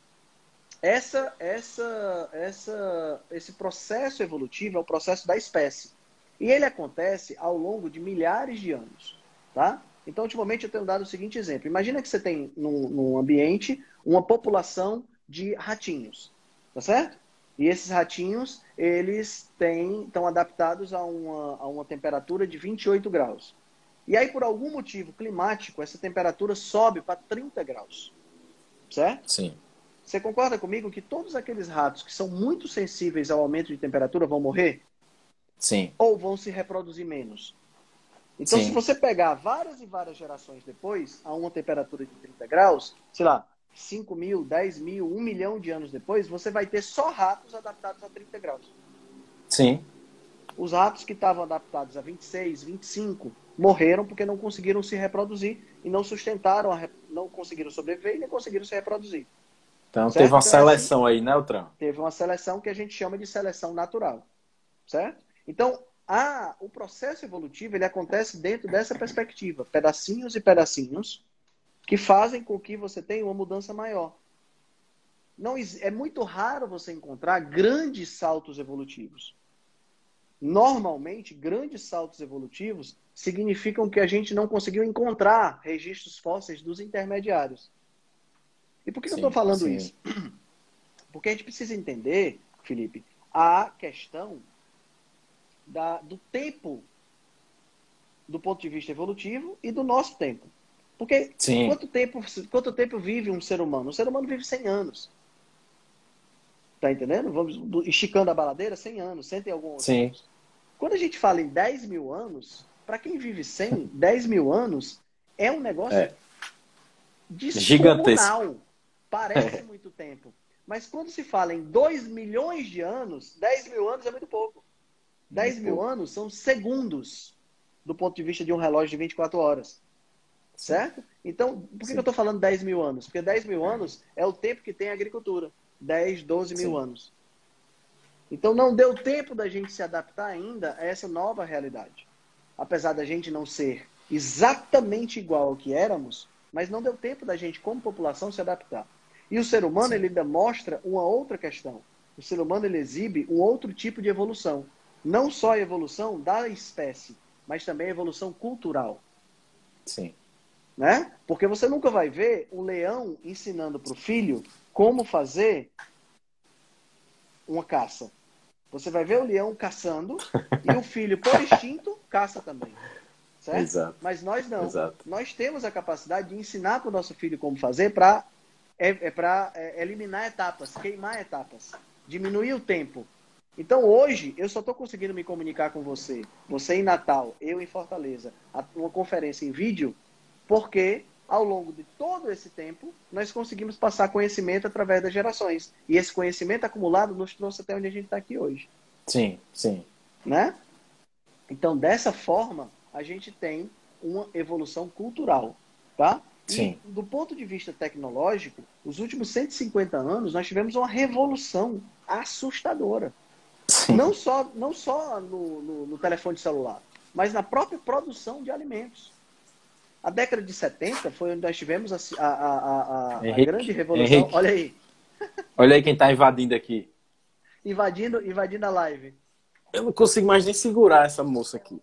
essa, essa, essa, esse processo evolutivo é o processo da espécie. E ele acontece ao longo de milhares de anos. Tá? Então, ultimamente, eu tenho dado o seguinte exemplo. Imagina que você tem num, num ambiente uma população de ratinhos, tá certo? E esses ratinhos, eles têm, estão adaptados a uma, a uma temperatura de 28 graus. E aí, por algum motivo climático, essa temperatura sobe para 30 graus. Certo? Sim. Você concorda comigo que todos aqueles ratos que são muito sensíveis ao aumento de temperatura vão morrer? Sim. Ou vão se reproduzir menos? Então, Sim. se você pegar várias e várias gerações depois, a uma temperatura de 30 graus, sei lá, 5 mil, 10 mil, 1 milhão de anos depois, você vai ter só ratos adaptados a 30 graus. Sim. Os ratos que estavam adaptados a 26, 25, morreram porque não conseguiram se reproduzir e não sustentaram, a, não conseguiram sobreviver e nem conseguiram se reproduzir. Então certo? teve uma então, seleção assim, aí, né, Altran? Teve uma seleção que a gente chama de seleção natural. Certo? Então, a, o processo evolutivo ele acontece dentro dessa perspectiva, pedacinhos e pedacinhos que fazem com que você tenha uma mudança maior. Não é muito raro você encontrar grandes saltos evolutivos. Normalmente, grandes saltos evolutivos significam que a gente não conseguiu encontrar registros fósseis dos intermediários. E por que sim, eu estou falando sim. isso? Porque a gente precisa entender, Felipe, a questão da, do tempo do ponto de vista evolutivo e do nosso tempo. Porque Sim. quanto tempo, quanto tempo vive um ser humano? Um ser humano vive 100 anos. Tá entendendo? Vamos esticando a baladeira, 100 anos, 100 e alguns Sim. anos. Quando a gente fala em 10 mil anos, para quem vive 100, 10 mil anos é um negócio é. gigantesco. Parece é. muito tempo. Mas quando se fala em 2 milhões de anos, 10 mil anos é muito pouco. 10 mil anos são segundos do ponto de vista de um relógio de 24 horas. Certo? Então, por que, eu estou falando 10 mil anos? Porque 10 mil anos é o tempo que tem a agricultura. 10, 12 mil Sim. anos. Então, não deu tempo da gente se adaptar ainda a essa nova realidade. Apesar da gente não ser exatamente igual ao que éramos, mas não deu tempo da gente, como população, se adaptar. E o ser humano, Sim. ele ainda mostra uma outra questão. O ser humano, ele exibe um outro tipo de evolução. Não só a evolução da espécie, mas também a evolução cultural. Sim. Né? Porque você nunca vai ver um leão ensinando para o filho como fazer uma caça. Você vai ver o leão caçando e o filho, por instinto, caça também. Certo? Exato. Mas nós não. Exato. Nós temos a capacidade de ensinar para o nosso filho como fazer para é, é para é, eliminar etapas, queimar etapas, diminuir o tempo. Então hoje eu só estou conseguindo me comunicar com você, você em Natal, eu em Fortaleza, uma conferência em vídeo, porque ao longo de todo esse tempo nós conseguimos passar conhecimento através das gerações. E esse conhecimento acumulado nos trouxe até onde a gente está aqui hoje. Sim, sim. Né? Então dessa forma a gente tem uma evolução cultural, tá? Sim. E, do ponto de vista tecnológico, os últimos 150 anos, nós tivemos uma revolução assustadora. Sim. Não só, não só no, no, no telefone celular, mas na própria produção de alimentos. A década de 70 foi onde nós tivemos a, a, a, a, Henrique, a grande revolução. Henrique. Olha aí. Olha aí quem está invadindo aqui. Invadindo, invadindo a live. Eu não consigo mais nem segurar essa moça aqui.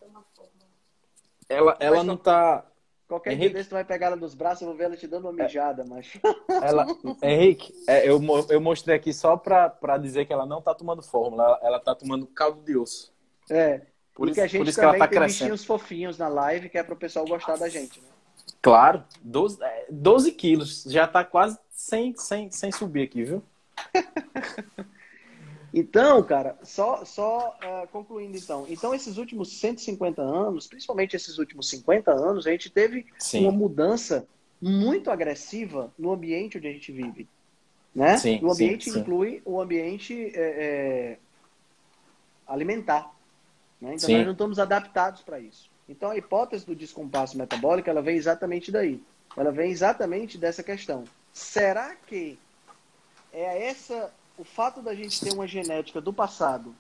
Ela, ela não está Qualquer Henrique, dia desse tu vai pegar ela nos braços, eu vou ver ela te dando uma é. mijada, mas. Ela, Henrique, é, eu, eu mostrei aqui só para dizer que ela não tá tomando fórmula, ela, ela tá tomando caldo de osso. É. Por isso, a gente por isso que ela tá tem crescendo. bichinhos fofinhos na live, que é para o pessoal gostar da gente, né? Claro, 12, 12 é, quilos, já tá quase sem, sem, sem subir aqui, viu? Então, cara, só, só uh, concluindo então. Então, esses últimos 150 anos, principalmente esses últimos 50 anos, a gente teve Sim. uma mudança muito agressiva no ambiente onde a gente vive. Né? Sim, o ambiente sim, inclui o ambiente é, é, alimentar. Né? Então, nós não estamos adaptados para isso. Então, a hipótese do descompasso metabólico, ela vem exatamente daí. Ela vem exatamente dessa questão. Será que é essa o fato da gente ter uma genética do passado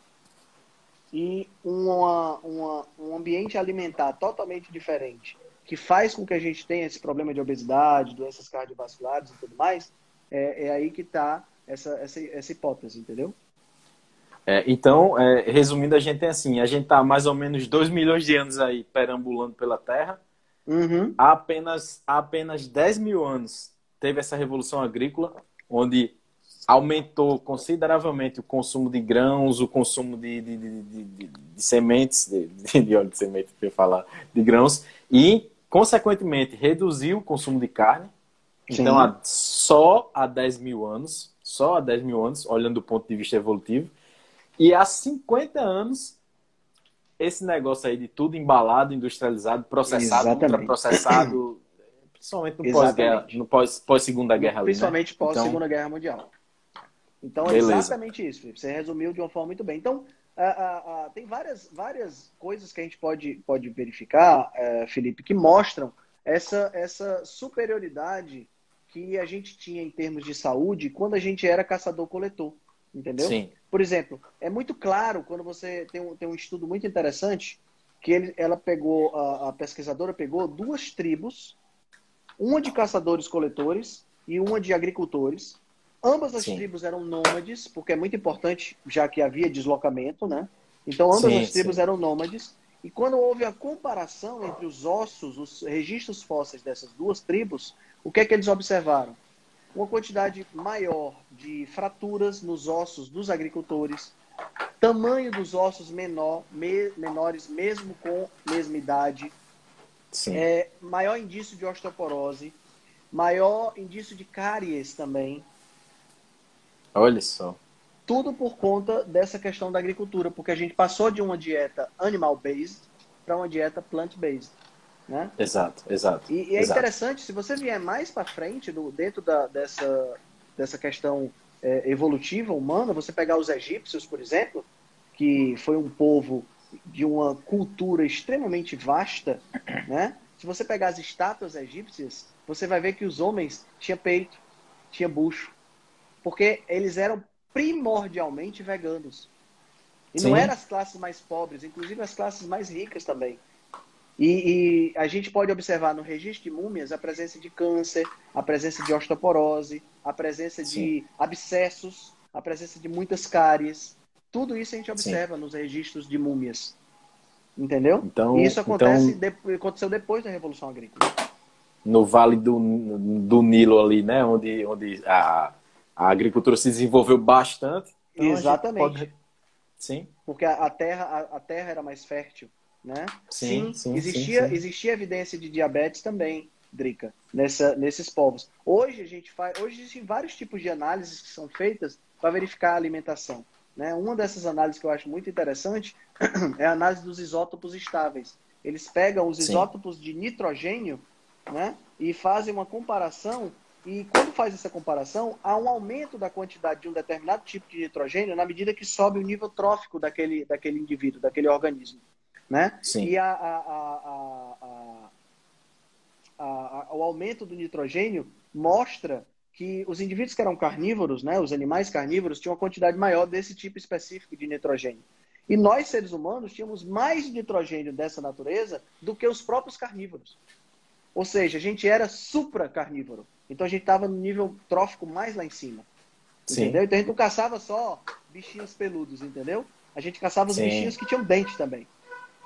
e uma, uma, um ambiente alimentar totalmente diferente, que faz com que a gente tenha esse problema de obesidade, doenças cardiovasculares e tudo mais, é, é aí que está essa, essa, essa hipótese, entendeu? É, então, é, resumindo, a gente tem assim, a gente está mais ou menos 2 milhões de anos aí perambulando pela Terra. Uhum. Há, apenas, há apenas 10 mil anos teve essa revolução agrícola, onde aumentou consideravelmente o consumo de grãos, o consumo de, de, de, de, sementes, de, óleo de semente, eu falar, de grãos, e, consequentemente, reduziu o consumo de carne. Sim. Então, só há 10 mil anos, só há 10 mil anos, olhando do ponto de vista evolutivo, e há 50 anos, esse negócio aí de tudo embalado, industrializado, processado, ultraprocessado, principalmente no pós-guerra, no pós-segunda pós guerra. Principalmente ali, né? pós-segunda então, guerra mundial. Então é Beleza. exatamente isso, Felipe. Você resumiu de uma forma muito bem. Então, tem várias, várias coisas que a gente pode, pode verificar, uh, Felipe, que mostram essa, essa superioridade que a gente tinha em termos de saúde quando a gente era caçador-coletor. Entendeu? Sim. Por exemplo, é muito claro quando você tem um, tem um estudo muito interessante que ele, ela pegou, a, a pesquisadora pegou duas tribos, uma de caçadores-coletores e uma de agricultores, Ambas as Sim. tribos eram nômades, porque é muito importante, já que havia deslocamento, né? Então, ambas sim, as tribos sim. eram nômades. E quando houve a comparação entre os ossos, os registros fósseis dessas duas tribos, o que é que eles observaram? Uma quantidade maior de fraturas nos ossos dos agricultores, tamanho dos ossos menor, me, menores, mesmo com mesma idade, é, maior indício de osteoporose, maior indício de cáries também, Olha só. Tudo por conta dessa questão da agricultura, porque a gente passou de uma dieta animal-based para uma dieta plant-based. Né? Exato, exato. E, e é exato. interessante, se você vier mais para frente, do, dentro da, dessa, dessa questão é, evolutiva humana, você pegar os egípcios, por exemplo, que foi um povo de uma cultura extremamente vasta, né? Se você pegar as estátuas egípcias, você vai ver que os homens tinham peito, tinha bucho, porque eles eram primordialmente veganos. E Sim. não eram as classes mais pobres, inclusive as classes mais ricas também. E, e, a gente pode observar no registro de múmias a presença de câncer, a presença de osteoporose, a presença Sim. de abscessos, a presença de muitas cáries. Tudo isso a gente observa Sim. nos registros de múmias. Entendeu? Então, e isso acontece então, de, aconteceu depois da Revolução Agrícola. No Vale do, do Nilo ali, né? Onde, onde a, a agricultura se desenvolveu bastante. Então Exatamente. Pode... Sim. Porque a terra, a, a, terra era mais fértil, né? Sim, sim, sim existia, sim, existia evidência de diabetes também, Drica, nessa, nesses povos. Hoje a gente faz, hoje existem vários tipos de análises que são feitas para verificar a alimentação. Né? Uma dessas análises que eu acho muito interessante é a análise dos isótopos estáveis. Eles pegam os isótopos de nitrogênio né, e fazem uma comparação e quando faz essa comparação, há um aumento da quantidade de um determinado tipo de nitrogênio na medida que sobe o nível trófico daquele, daquele indivíduo, daquele organismo. Né? Sim. E a, a, a, o aumento do nitrogênio mostra que os indivíduos que eram carnívoros, né, os animais carnívoros, tinham uma quantidade maior desse tipo específico de nitrogênio. E nós, seres humanos, tínhamos mais nitrogênio dessa natureza do que os próprios carnívoros. Ou seja, a gente era supra-carnívoro. Então a gente estava no nível trófico mais lá em cima. Sim. Entendeu? Então a gente não caçava só bichinhos peludos, entendeu? A gente caçava os Sim. bichinhos que tinham dente também.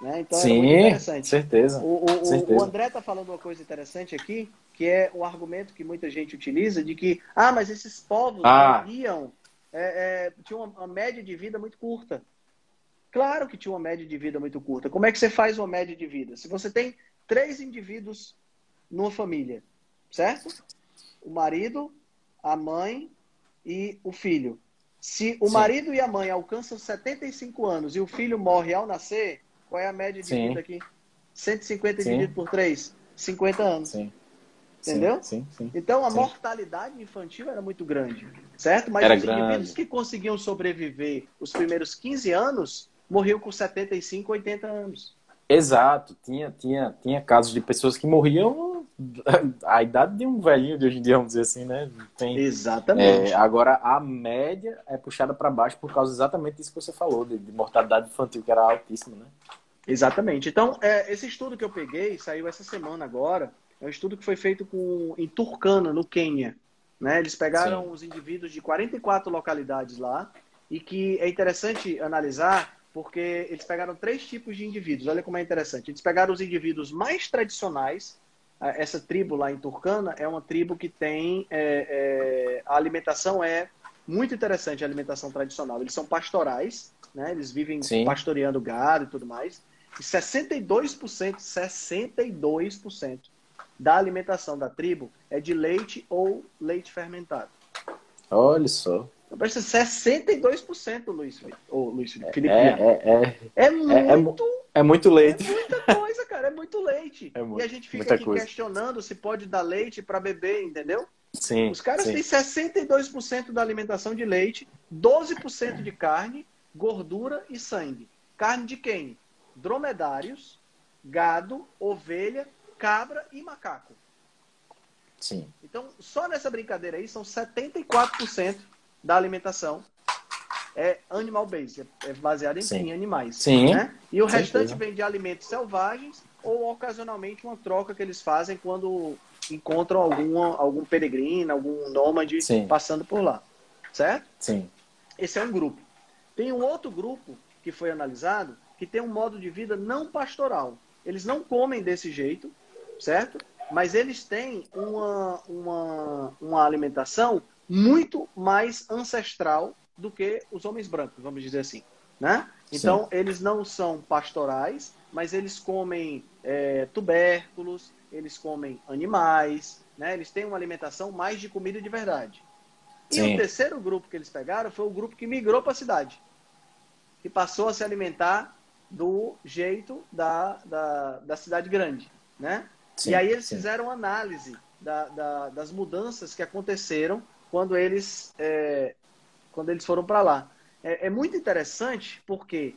Né? Então Sim, muito interessante. Certeza. O, o, certeza. o André está falando uma coisa interessante aqui, que é o argumento que muita gente utiliza de que, ah, mas esses povos ah. morriam, é, é, tinham uma, uma média de vida muito curta. Claro que tinha uma média de vida muito curta. Como é que você faz uma média de vida? Se você tem três indivíduos numa família, certo? O marido, a mãe e o filho. Se o Sim. marido e a mãe alcançam 75 anos e o filho morre ao nascer, qual é a média de Sim. vida aqui? 150 Sim. dividido por 3, 50 anos. Sim. Entendeu? Sim, sim, Então a mortalidade infantil era muito grande, certo? Mas era os grande. indivíduos que conseguiam sobreviver os primeiros 15 anos morriam com 75, 80 anos. Exato, tinha, tinha, tinha casos de pessoas que morriam a idade de um velhinho de hoje em dia, vamos dizer assim, né? Tem, exatamente. É, agora, a média é puxada para baixo por causa exatamente disso que você falou, de, de, mortalidade infantil, que era altíssima, né? Exatamente. Então, é, esse estudo que eu peguei, saiu essa semana agora, é um estudo que foi feito com, em Turkana, no Quênia. Né? Eles pegaram Sim. os indivíduos de 44 localidades lá, e que é interessante analisar porque eles pegaram três tipos de indivíduos. Olha como é interessante. Eles pegaram os indivíduos mais tradicionais. Essa tribo lá em Turcana é uma tribo que tem. É, é, a alimentação é muito interessante, a alimentação tradicional. Eles são pastorais, né? eles vivem Sim. pastoreando gado e tudo mais. E 62%, 62% da alimentação da tribo é de leite ou leite fermentado. Olha só. Parece 62%, Luiz, ou Luiz Felipe. É, é, é, é, muito. É, é, muito leite. É muita coisa, cara. É muito leite. Muito, e a gente fica aqui coisa. questionando se pode dar leite para beber, entendeu? Sim. Os caras sim. têm 62% da alimentação de leite, 12% de carne, gordura e sangue. Carne de quem? Dromedários, gado, ovelha, cabra e macaco. Sim. Então, só nessa brincadeira aí são 74% da alimentação é animal based, é baseado em, animais. Sim. Né? E o restante vem de alimentos selvagens ou ocasionalmente uma troca que eles fazem quando encontram algum, algum peregrino, algum nômade Sim. passando por lá. Certo? Sim. Esse é um grupo. Tem um outro grupo que foi analisado que tem um modo de vida não pastoral. Eles não comem desse jeito, certo? Mas eles têm uma, uma, uma alimentação muito mais ancestral do que os homens brancos, vamos dizer assim. Né? Então, Sim. eles não são pastorais, mas eles comem é, tubérculos, eles comem animais, né? eles têm uma alimentação mais de comida de verdade. E Sim. o terceiro grupo que eles pegaram foi o grupo que migrou para a cidade, que passou a se alimentar do jeito da, da, da cidade grande. Né? Sim, e aí eles sim. fizeram análise da, da, das mudanças que aconteceram quando eles, é, quando eles foram para lá. É, é, muito interessante porque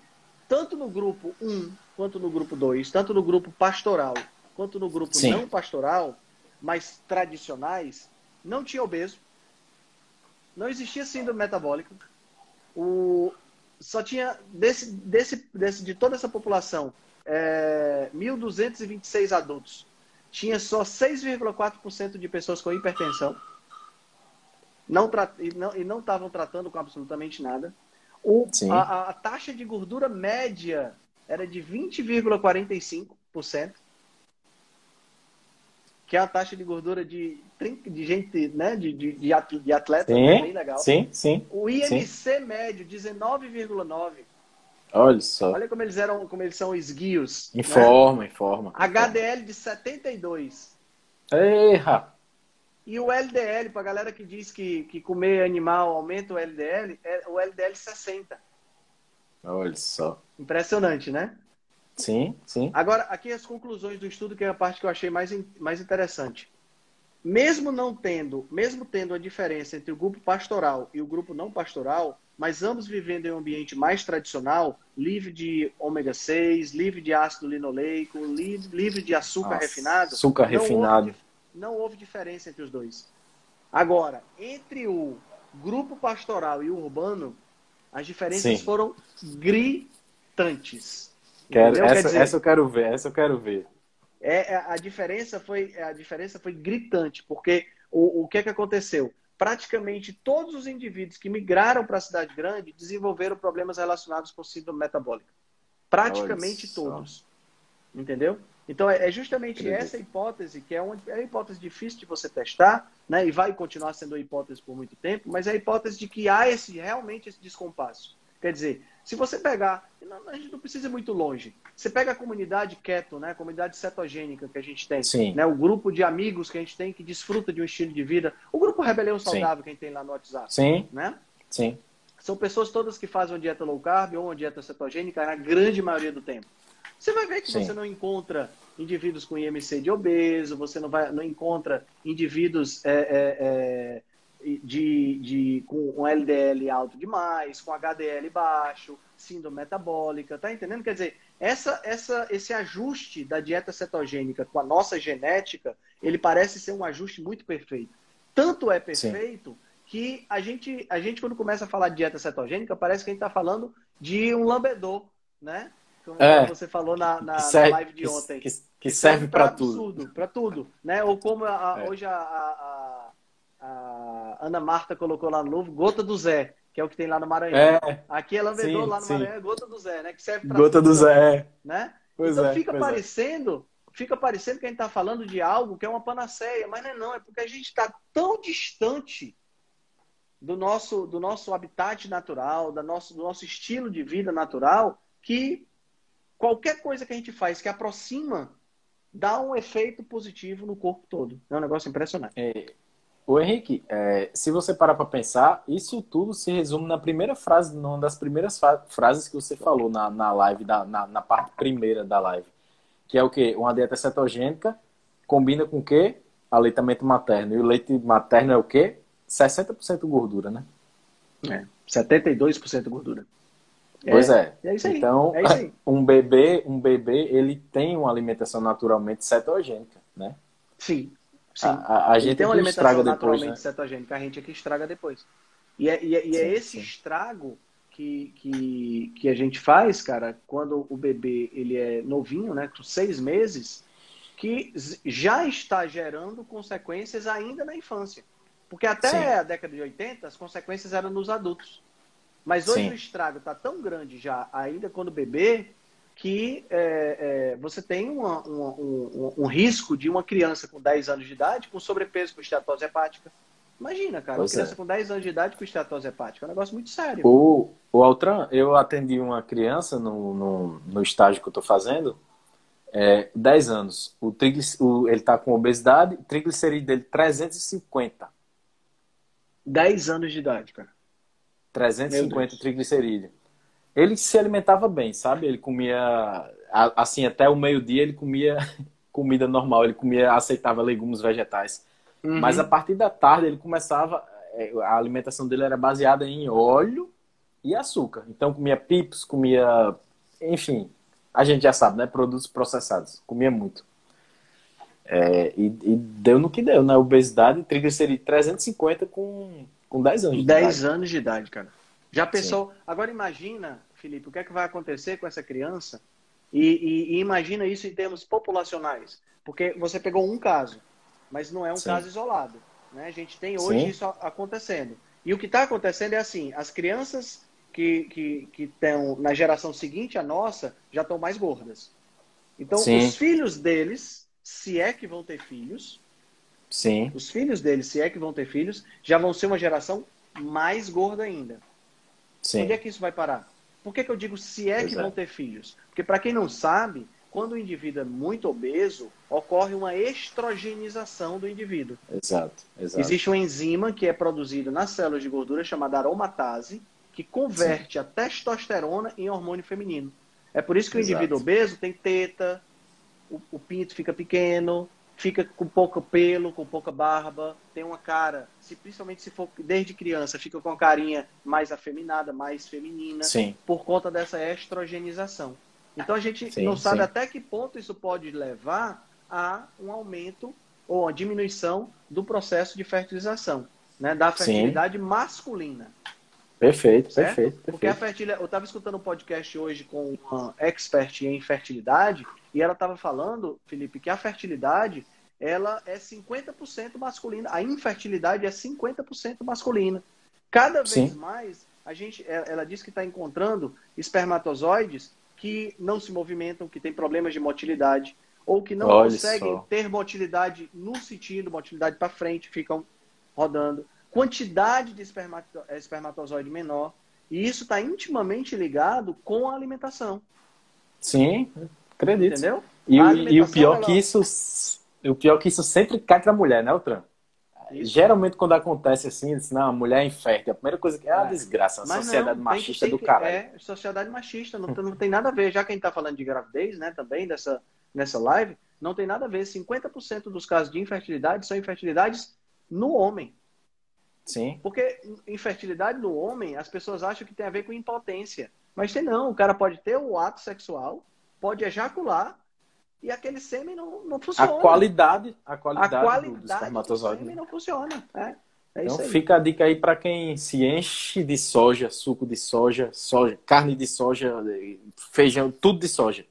tanto no grupo 1 quanto no grupo 2, tanto no grupo pastoral quanto no grupo Sim. não pastoral, mas tradicionais, não tinha obeso, não existia síndrome metabólica, o, só tinha desse, desse, desse, de toda essa população é, 1.226 adultos, tinha só 6,4% de pessoas com hipertensão. Não e não e não estavam tratando com absolutamente nada. O, a, a, taxa de gordura média era de 20,45%, que é a taxa de gordura de, de gente, né, de, de, de atleta, sim, é bem legal. Sim, sim. O IMC sim. médio, 19,9%. Olha só. Olha como eles eram, como eles são esguios. Informa, né? informa. HDL de 72. Ei, rapaz. E o LDL, para a galera que diz que, que comer animal aumenta o LDL, é o LDL 60. Olha só. Impressionante, né? Sim, sim. Agora, aqui as conclusões do estudo, que é a parte que eu achei mais, mais interessante. Mesmo não tendo, mesmo tendo a diferença entre o grupo pastoral e o grupo não pastoral, mas ambos vivendo em um ambiente mais tradicional, livre de ômega 6, livre de ácido linoleico, livre, livre de açúcar Nossa, refinado. Açúcar refinado. Houve, não houve diferença entre os dois. Agora, entre o grupo pastoral e o urbano, as diferenças Sim. foram gritantes. Quero, essa, dizer, essa eu quero ver, essa eu quero ver. É, é, a diferença foi a diferença foi gritante, porque o, o que é que aconteceu? Praticamente todos os indivíduos que migraram para a cidade grande desenvolveram problemas relacionados com síndrome metabólica. Praticamente todos. Entendeu? Então, é, é justamente Acredito. essa hipótese, que é uma, é uma hipótese difícil de você testar, né? e vai continuar sendo uma hipótese por muito tempo, mas é a hipótese de que há esse, realmente esse descompasso. Quer dizer, se você pegar, a gente não precisa ir muito longe, você pega a comunidade keto, né? a comunidade cetogênica que a gente tem, Sim. Né? o grupo de amigos que a gente tem que desfruta de um estilo de vida, o grupo Rebelião Saudável Sim. que a gente tem lá no WhatsApp. Sim. Né? Sim. São pessoas todas que fazem uma dieta low carb ou uma dieta cetogênica na grande maioria do tempo. Você vai ver que Sim. você não encontra indivíduos com IMC de obeso, você não, vai, não encontra indivíduos é, é, é, de, de, com LDL alto demais, com HDL baixo, síndrome metabólica, tá entendendo? Quer dizer, essa, essa, esse ajuste da dieta cetogênica com a nossa genética, ele parece ser um ajuste muito perfeito. Tanto é perfeito Sim. que a gente, a gente, quando começa a falar de dieta cetogênica, parece que a gente está falando de um lambedor, né? Como é, você falou na, na, serve, na live de ontem. Que, que, que serve para tudo. Para tudo, né? Ou como a, é. hoje a, a, a, Ana Marta colocou lá no novo, gota do Zé, que é o que tem lá no Maranhão. É. Aqui é lambedor, sim, lá no sim. Maranhão é gota do Zé, né? Que serve para Gota tudo, do Zé. Né? Pois então é, fica parecendo, é. fica parecendo que a gente está falando de algo que é uma panaceia, mas não é não, é porque a gente está tão distante do nosso, do nosso habitat natural, do nosso, do nosso estilo de vida natural, que qualquer coisa que a gente faz que aproxima dá um efeito positivo no corpo todo. É um negócio impressionante. É, o Henrique, é, se você parar para pensar, isso tudo se resume na primeira frase, numa das primeiras frases que você falou na, na live, da, na, na, parte primeira da live. Que é o quê? Uma dieta cetogênica combina com o quê? Aleitamento materno. E o leite materno é o quê? 60% gordura, né? É, 72% gordura. Pois é. é. é isso aí. Então, é um bebê, um bebê, ele tem uma alimentação naturalmente cetogênica, né? Sim. Sim. A, a, gente tem uma alimentação naturalmente depois, né? cetogênica, a gente é que estraga depois. E é, e é, e é sim, esse sim. estrago que, que, que a gente faz, cara, quando o bebê ele é novinho, né, com seis meses, que já está gerando consequências ainda na infância. Porque até sim. a década de 80, as consequências eram nos adultos. Mas hoje o estrago está tão grande já, ainda quando bebê, que é, é, você tem uma, uma, um, um, risco de uma criança com 10 anos de idade com sobrepeso com esteatose hepática. Imagina, cara, pois uma criança é. com 10 anos de idade com esteatose hepática. É um negócio muito sério. O, o Altran, eu atendi uma criança no, no, no estágio que eu estou fazendo, é, 10 anos. O, triglic, o ele está com obesidade, triglicerídeo dele 350. 10 anos de idade, cara. 350 triglicerídeos. Ele se alimentava bem, sabe? Ele comia, assim, até o meio-dia ele comia comida normal, ele comia, aceitava legumes vegetais. Uhum. Mas a partir da tarde ele começava, é, a alimentação dele era baseada em óleo e açúcar. Então comia pips, comia, enfim, a gente já sabe, né? Produtos processados. Comia muito. É, e, e, deu no que deu, né? Obesidade, triglicerídeo 350 com com 10 anos de 10 idade. 10 anos de idade, cara. Já pensou? Sim. Agora imagina, Felipe, o que é que vai acontecer com essa criança? E, e, e, imagina isso em termos populacionais. Porque você pegou um caso, mas não é um Sim. caso isolado. Né? A gente tem hoje Sim. isso acontecendo. E o que está acontecendo é assim: as crianças que, que, que estão na geração seguinte, a nossa, já estão mais gordas. Então, os filhos deles, se é que vão ter filhos, Sim. Os filhos deles, se é que vão ter filhos, já vão ser uma geração mais gorda ainda. Sim. Onde é que isso vai parar? Por que, que eu digo se é pois que é. vão ter filhos? Porque, para quem não sabe, quando o indivíduo é muito obeso, ocorre uma estrogenização do indivíduo. Exato, exato. Existe uma enzima que é produzida nas células de gordura chamada aromatase, que converte Sim. a testosterona em hormônio feminino. É por isso que exato. o indivíduo obeso tem teta, o, o pinto fica pequeno, fica com pouco pelo, com pouca barba, tem uma cara, se, principalmente se for desde criança, fica com uma carinha mais afeminada, mais feminina, sim. por conta dessa estrogenização. Então a gente sim, não sabe sim. até que ponto isso pode levar a um aumento ou a diminuição do processo de fertilização, né? Da fertilidade masculina. Perfeito, certo? perfeito, perfeito. Porque a fertilidade, eu estava escutando um podcast hoje com uma expert em fertilidade e ela estava falando, Felipe, que a fertilidade ela é 50% masculina, a infertilidade é 50% masculina. Cada vez Sim. mais a gente, é, ela diz que está encontrando espermatozoides que não se movimentam, que têm problemas de motilidade ou que não Olha conseguem só. ter motilidade no sentido, motilidade para frente, ficam rodando quantidade de espermato é, espermatozoide menor. E isso está intimamente ligado com a alimentação. Sim, acredito. Entendeu? E, e o pior que isso, o pior que isso sempre cai para a mulher, né, Altran? Isso. Geralmente, quando acontece assim, diz, não, a mulher é infértil. A primeira coisa que é, é. a desgraça, a sociedade não, machista do caralho. É, sociedade machista, não, não tem nada a ver. Já que a gente está falando de gravidez, né, também, dessa, nessa live, não tem nada a ver. 50% dos casos de infertilidade são infertilidades no homem. Sim. Porque infertilidade no homem, as pessoas acham que tem a ver com impotência. Mas tem não. O cara pode ter o ato sexual, pode ejacular e aquele sêmen não, não funciona. A qualidade, a qualidade, a qualidade do, do espermatozoide. Do sêmen não funciona. É, é então fica a dica aí para quem se enche de soja, suco de soja, soja, carne de soja, feijão, tudo de soja.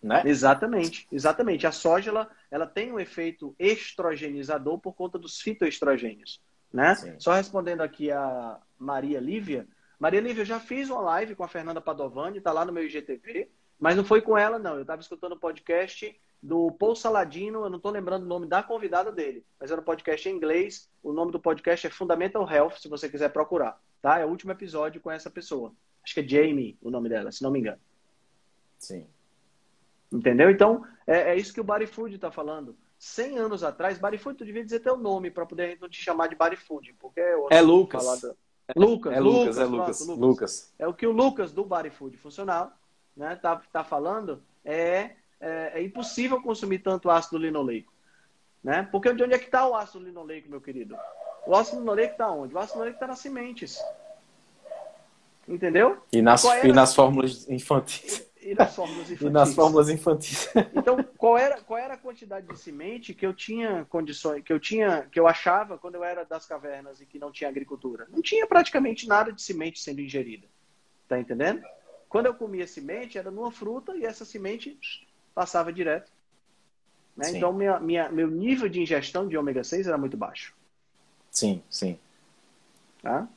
Né? Exatamente, exatamente. A soja ela, ela tem um efeito estrogenizador por conta dos fitoestrogênios. Né? Só respondendo aqui a Maria Lívia. Maria Lívia, eu já fiz uma live com a Fernanda Padovani, está lá no meu IGTV, mas não foi com ela, não. Eu estava escutando o um podcast do Paul Saladino, eu não estou lembrando o nome da convidada dele, mas era um podcast em inglês. O nome do podcast é Fundamental Health, se você quiser procurar. Tá? É o último episódio com essa pessoa. Acho que é Jamie o nome dela, se não me engano. Sim. Entendeu? Então, é, é isso que o Body Food está falando. 100 anos atrás, Bodyfood, tu devia dizer teu nome para poder não te chamar de Bodyfood, porque é, é Lucas. Da... Lucas, é Lucas, Lucas, é Lucas, pronto, Lucas. Lucas. É o que o Lucas do Bodyfood funcional, né, tá, tá falando, é, é, é, impossível consumir tanto ácido linoleico, né? Porque de onde é que está o ácido linoleico, meu querido? O ácido linoleico está onde? O ácido linoleico está nas sementes. Entendeu? E nas, e nas fórmulas infantis. E nas fórmulas infantis. e nas fórmulas infantis. Então, qual era, qual era a quantidade de semente que eu tinha condições, que eu tinha, que eu achava quando eu era das cavernas e que não tinha agricultura? Não tinha praticamente nada de semente sendo ingerida. Tá entendendo? Quando eu comia semente, era numa fruta e essa semente passava direto. Né? Então, minha, minha, meu nível de ingestão de ômega 6 era muito baixo. Sim, sim. Tá?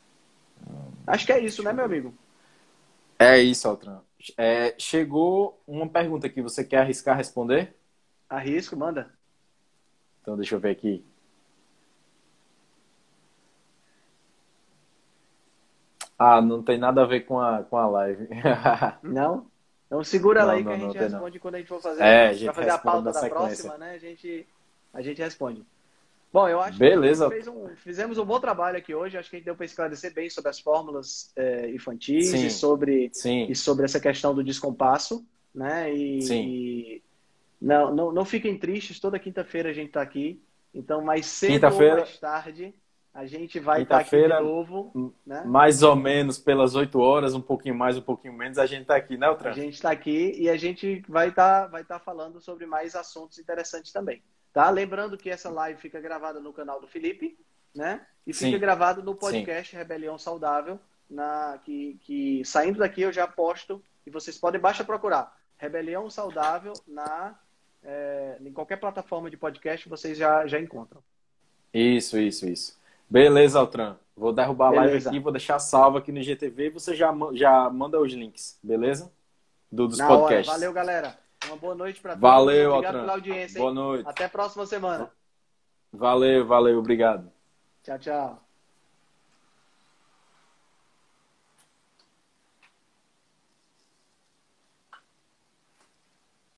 Acho que é isso, né, meu amigo? É isso, Altran. É, chegou uma pergunta aqui. Você quer arriscar responder? Arrisco, manda. Então, deixa eu ver aqui. Ah, não tem nada a ver com a, com a live. não? Então segura ela aí não, que a gente responde quando a gente for fazer, é, a gente fazer a pauta da próxima, né? A gente, a gente responde. Bom, eu acho Beleza. que um, fizemos um bom trabalho aqui hoje. Acho que a gente deu para esclarecer bem sobre as fórmulas é, infantis Sim. e sobre, Sim. e sobre essa questão do descompasso. Né? E, Sim. E não, não, não fiquem tristes, toda quinta-feira a gente está aqui. Então, mais cedo ou mais tarde, a gente vai estar tá aqui de novo. Né? Mais ou menos pelas 8 horas, um pouquinho mais, um pouquinho menos, a gente está aqui, né, Altran? A gente está aqui e a gente vai estar tá, vai tá falando sobre mais assuntos interessantes também. Tá? Lembrando que essa live fica gravada no canal do Felipe, né? E fica Sim. gravado no podcast Sim. Rebelião Saudável, na, que, que saindo daqui eu já posto e vocês podem basta procurar Rebelião Saudável na é, em qualquer plataforma de podcast vocês já, já encontram. Isso, isso, isso. Beleza, Altran. Vou derrubar a live aqui, vou deixar salvo aqui no GTV e você já, já manda os links, beleza? Do, dos Na podcasts. Hora. Valeu, galera. Uma boa noite para todos. Valeu, Obrigado pela audiência. Boa noite. Até a próxima semana. Valeu, valeu. Obrigado. Tchau, tchau.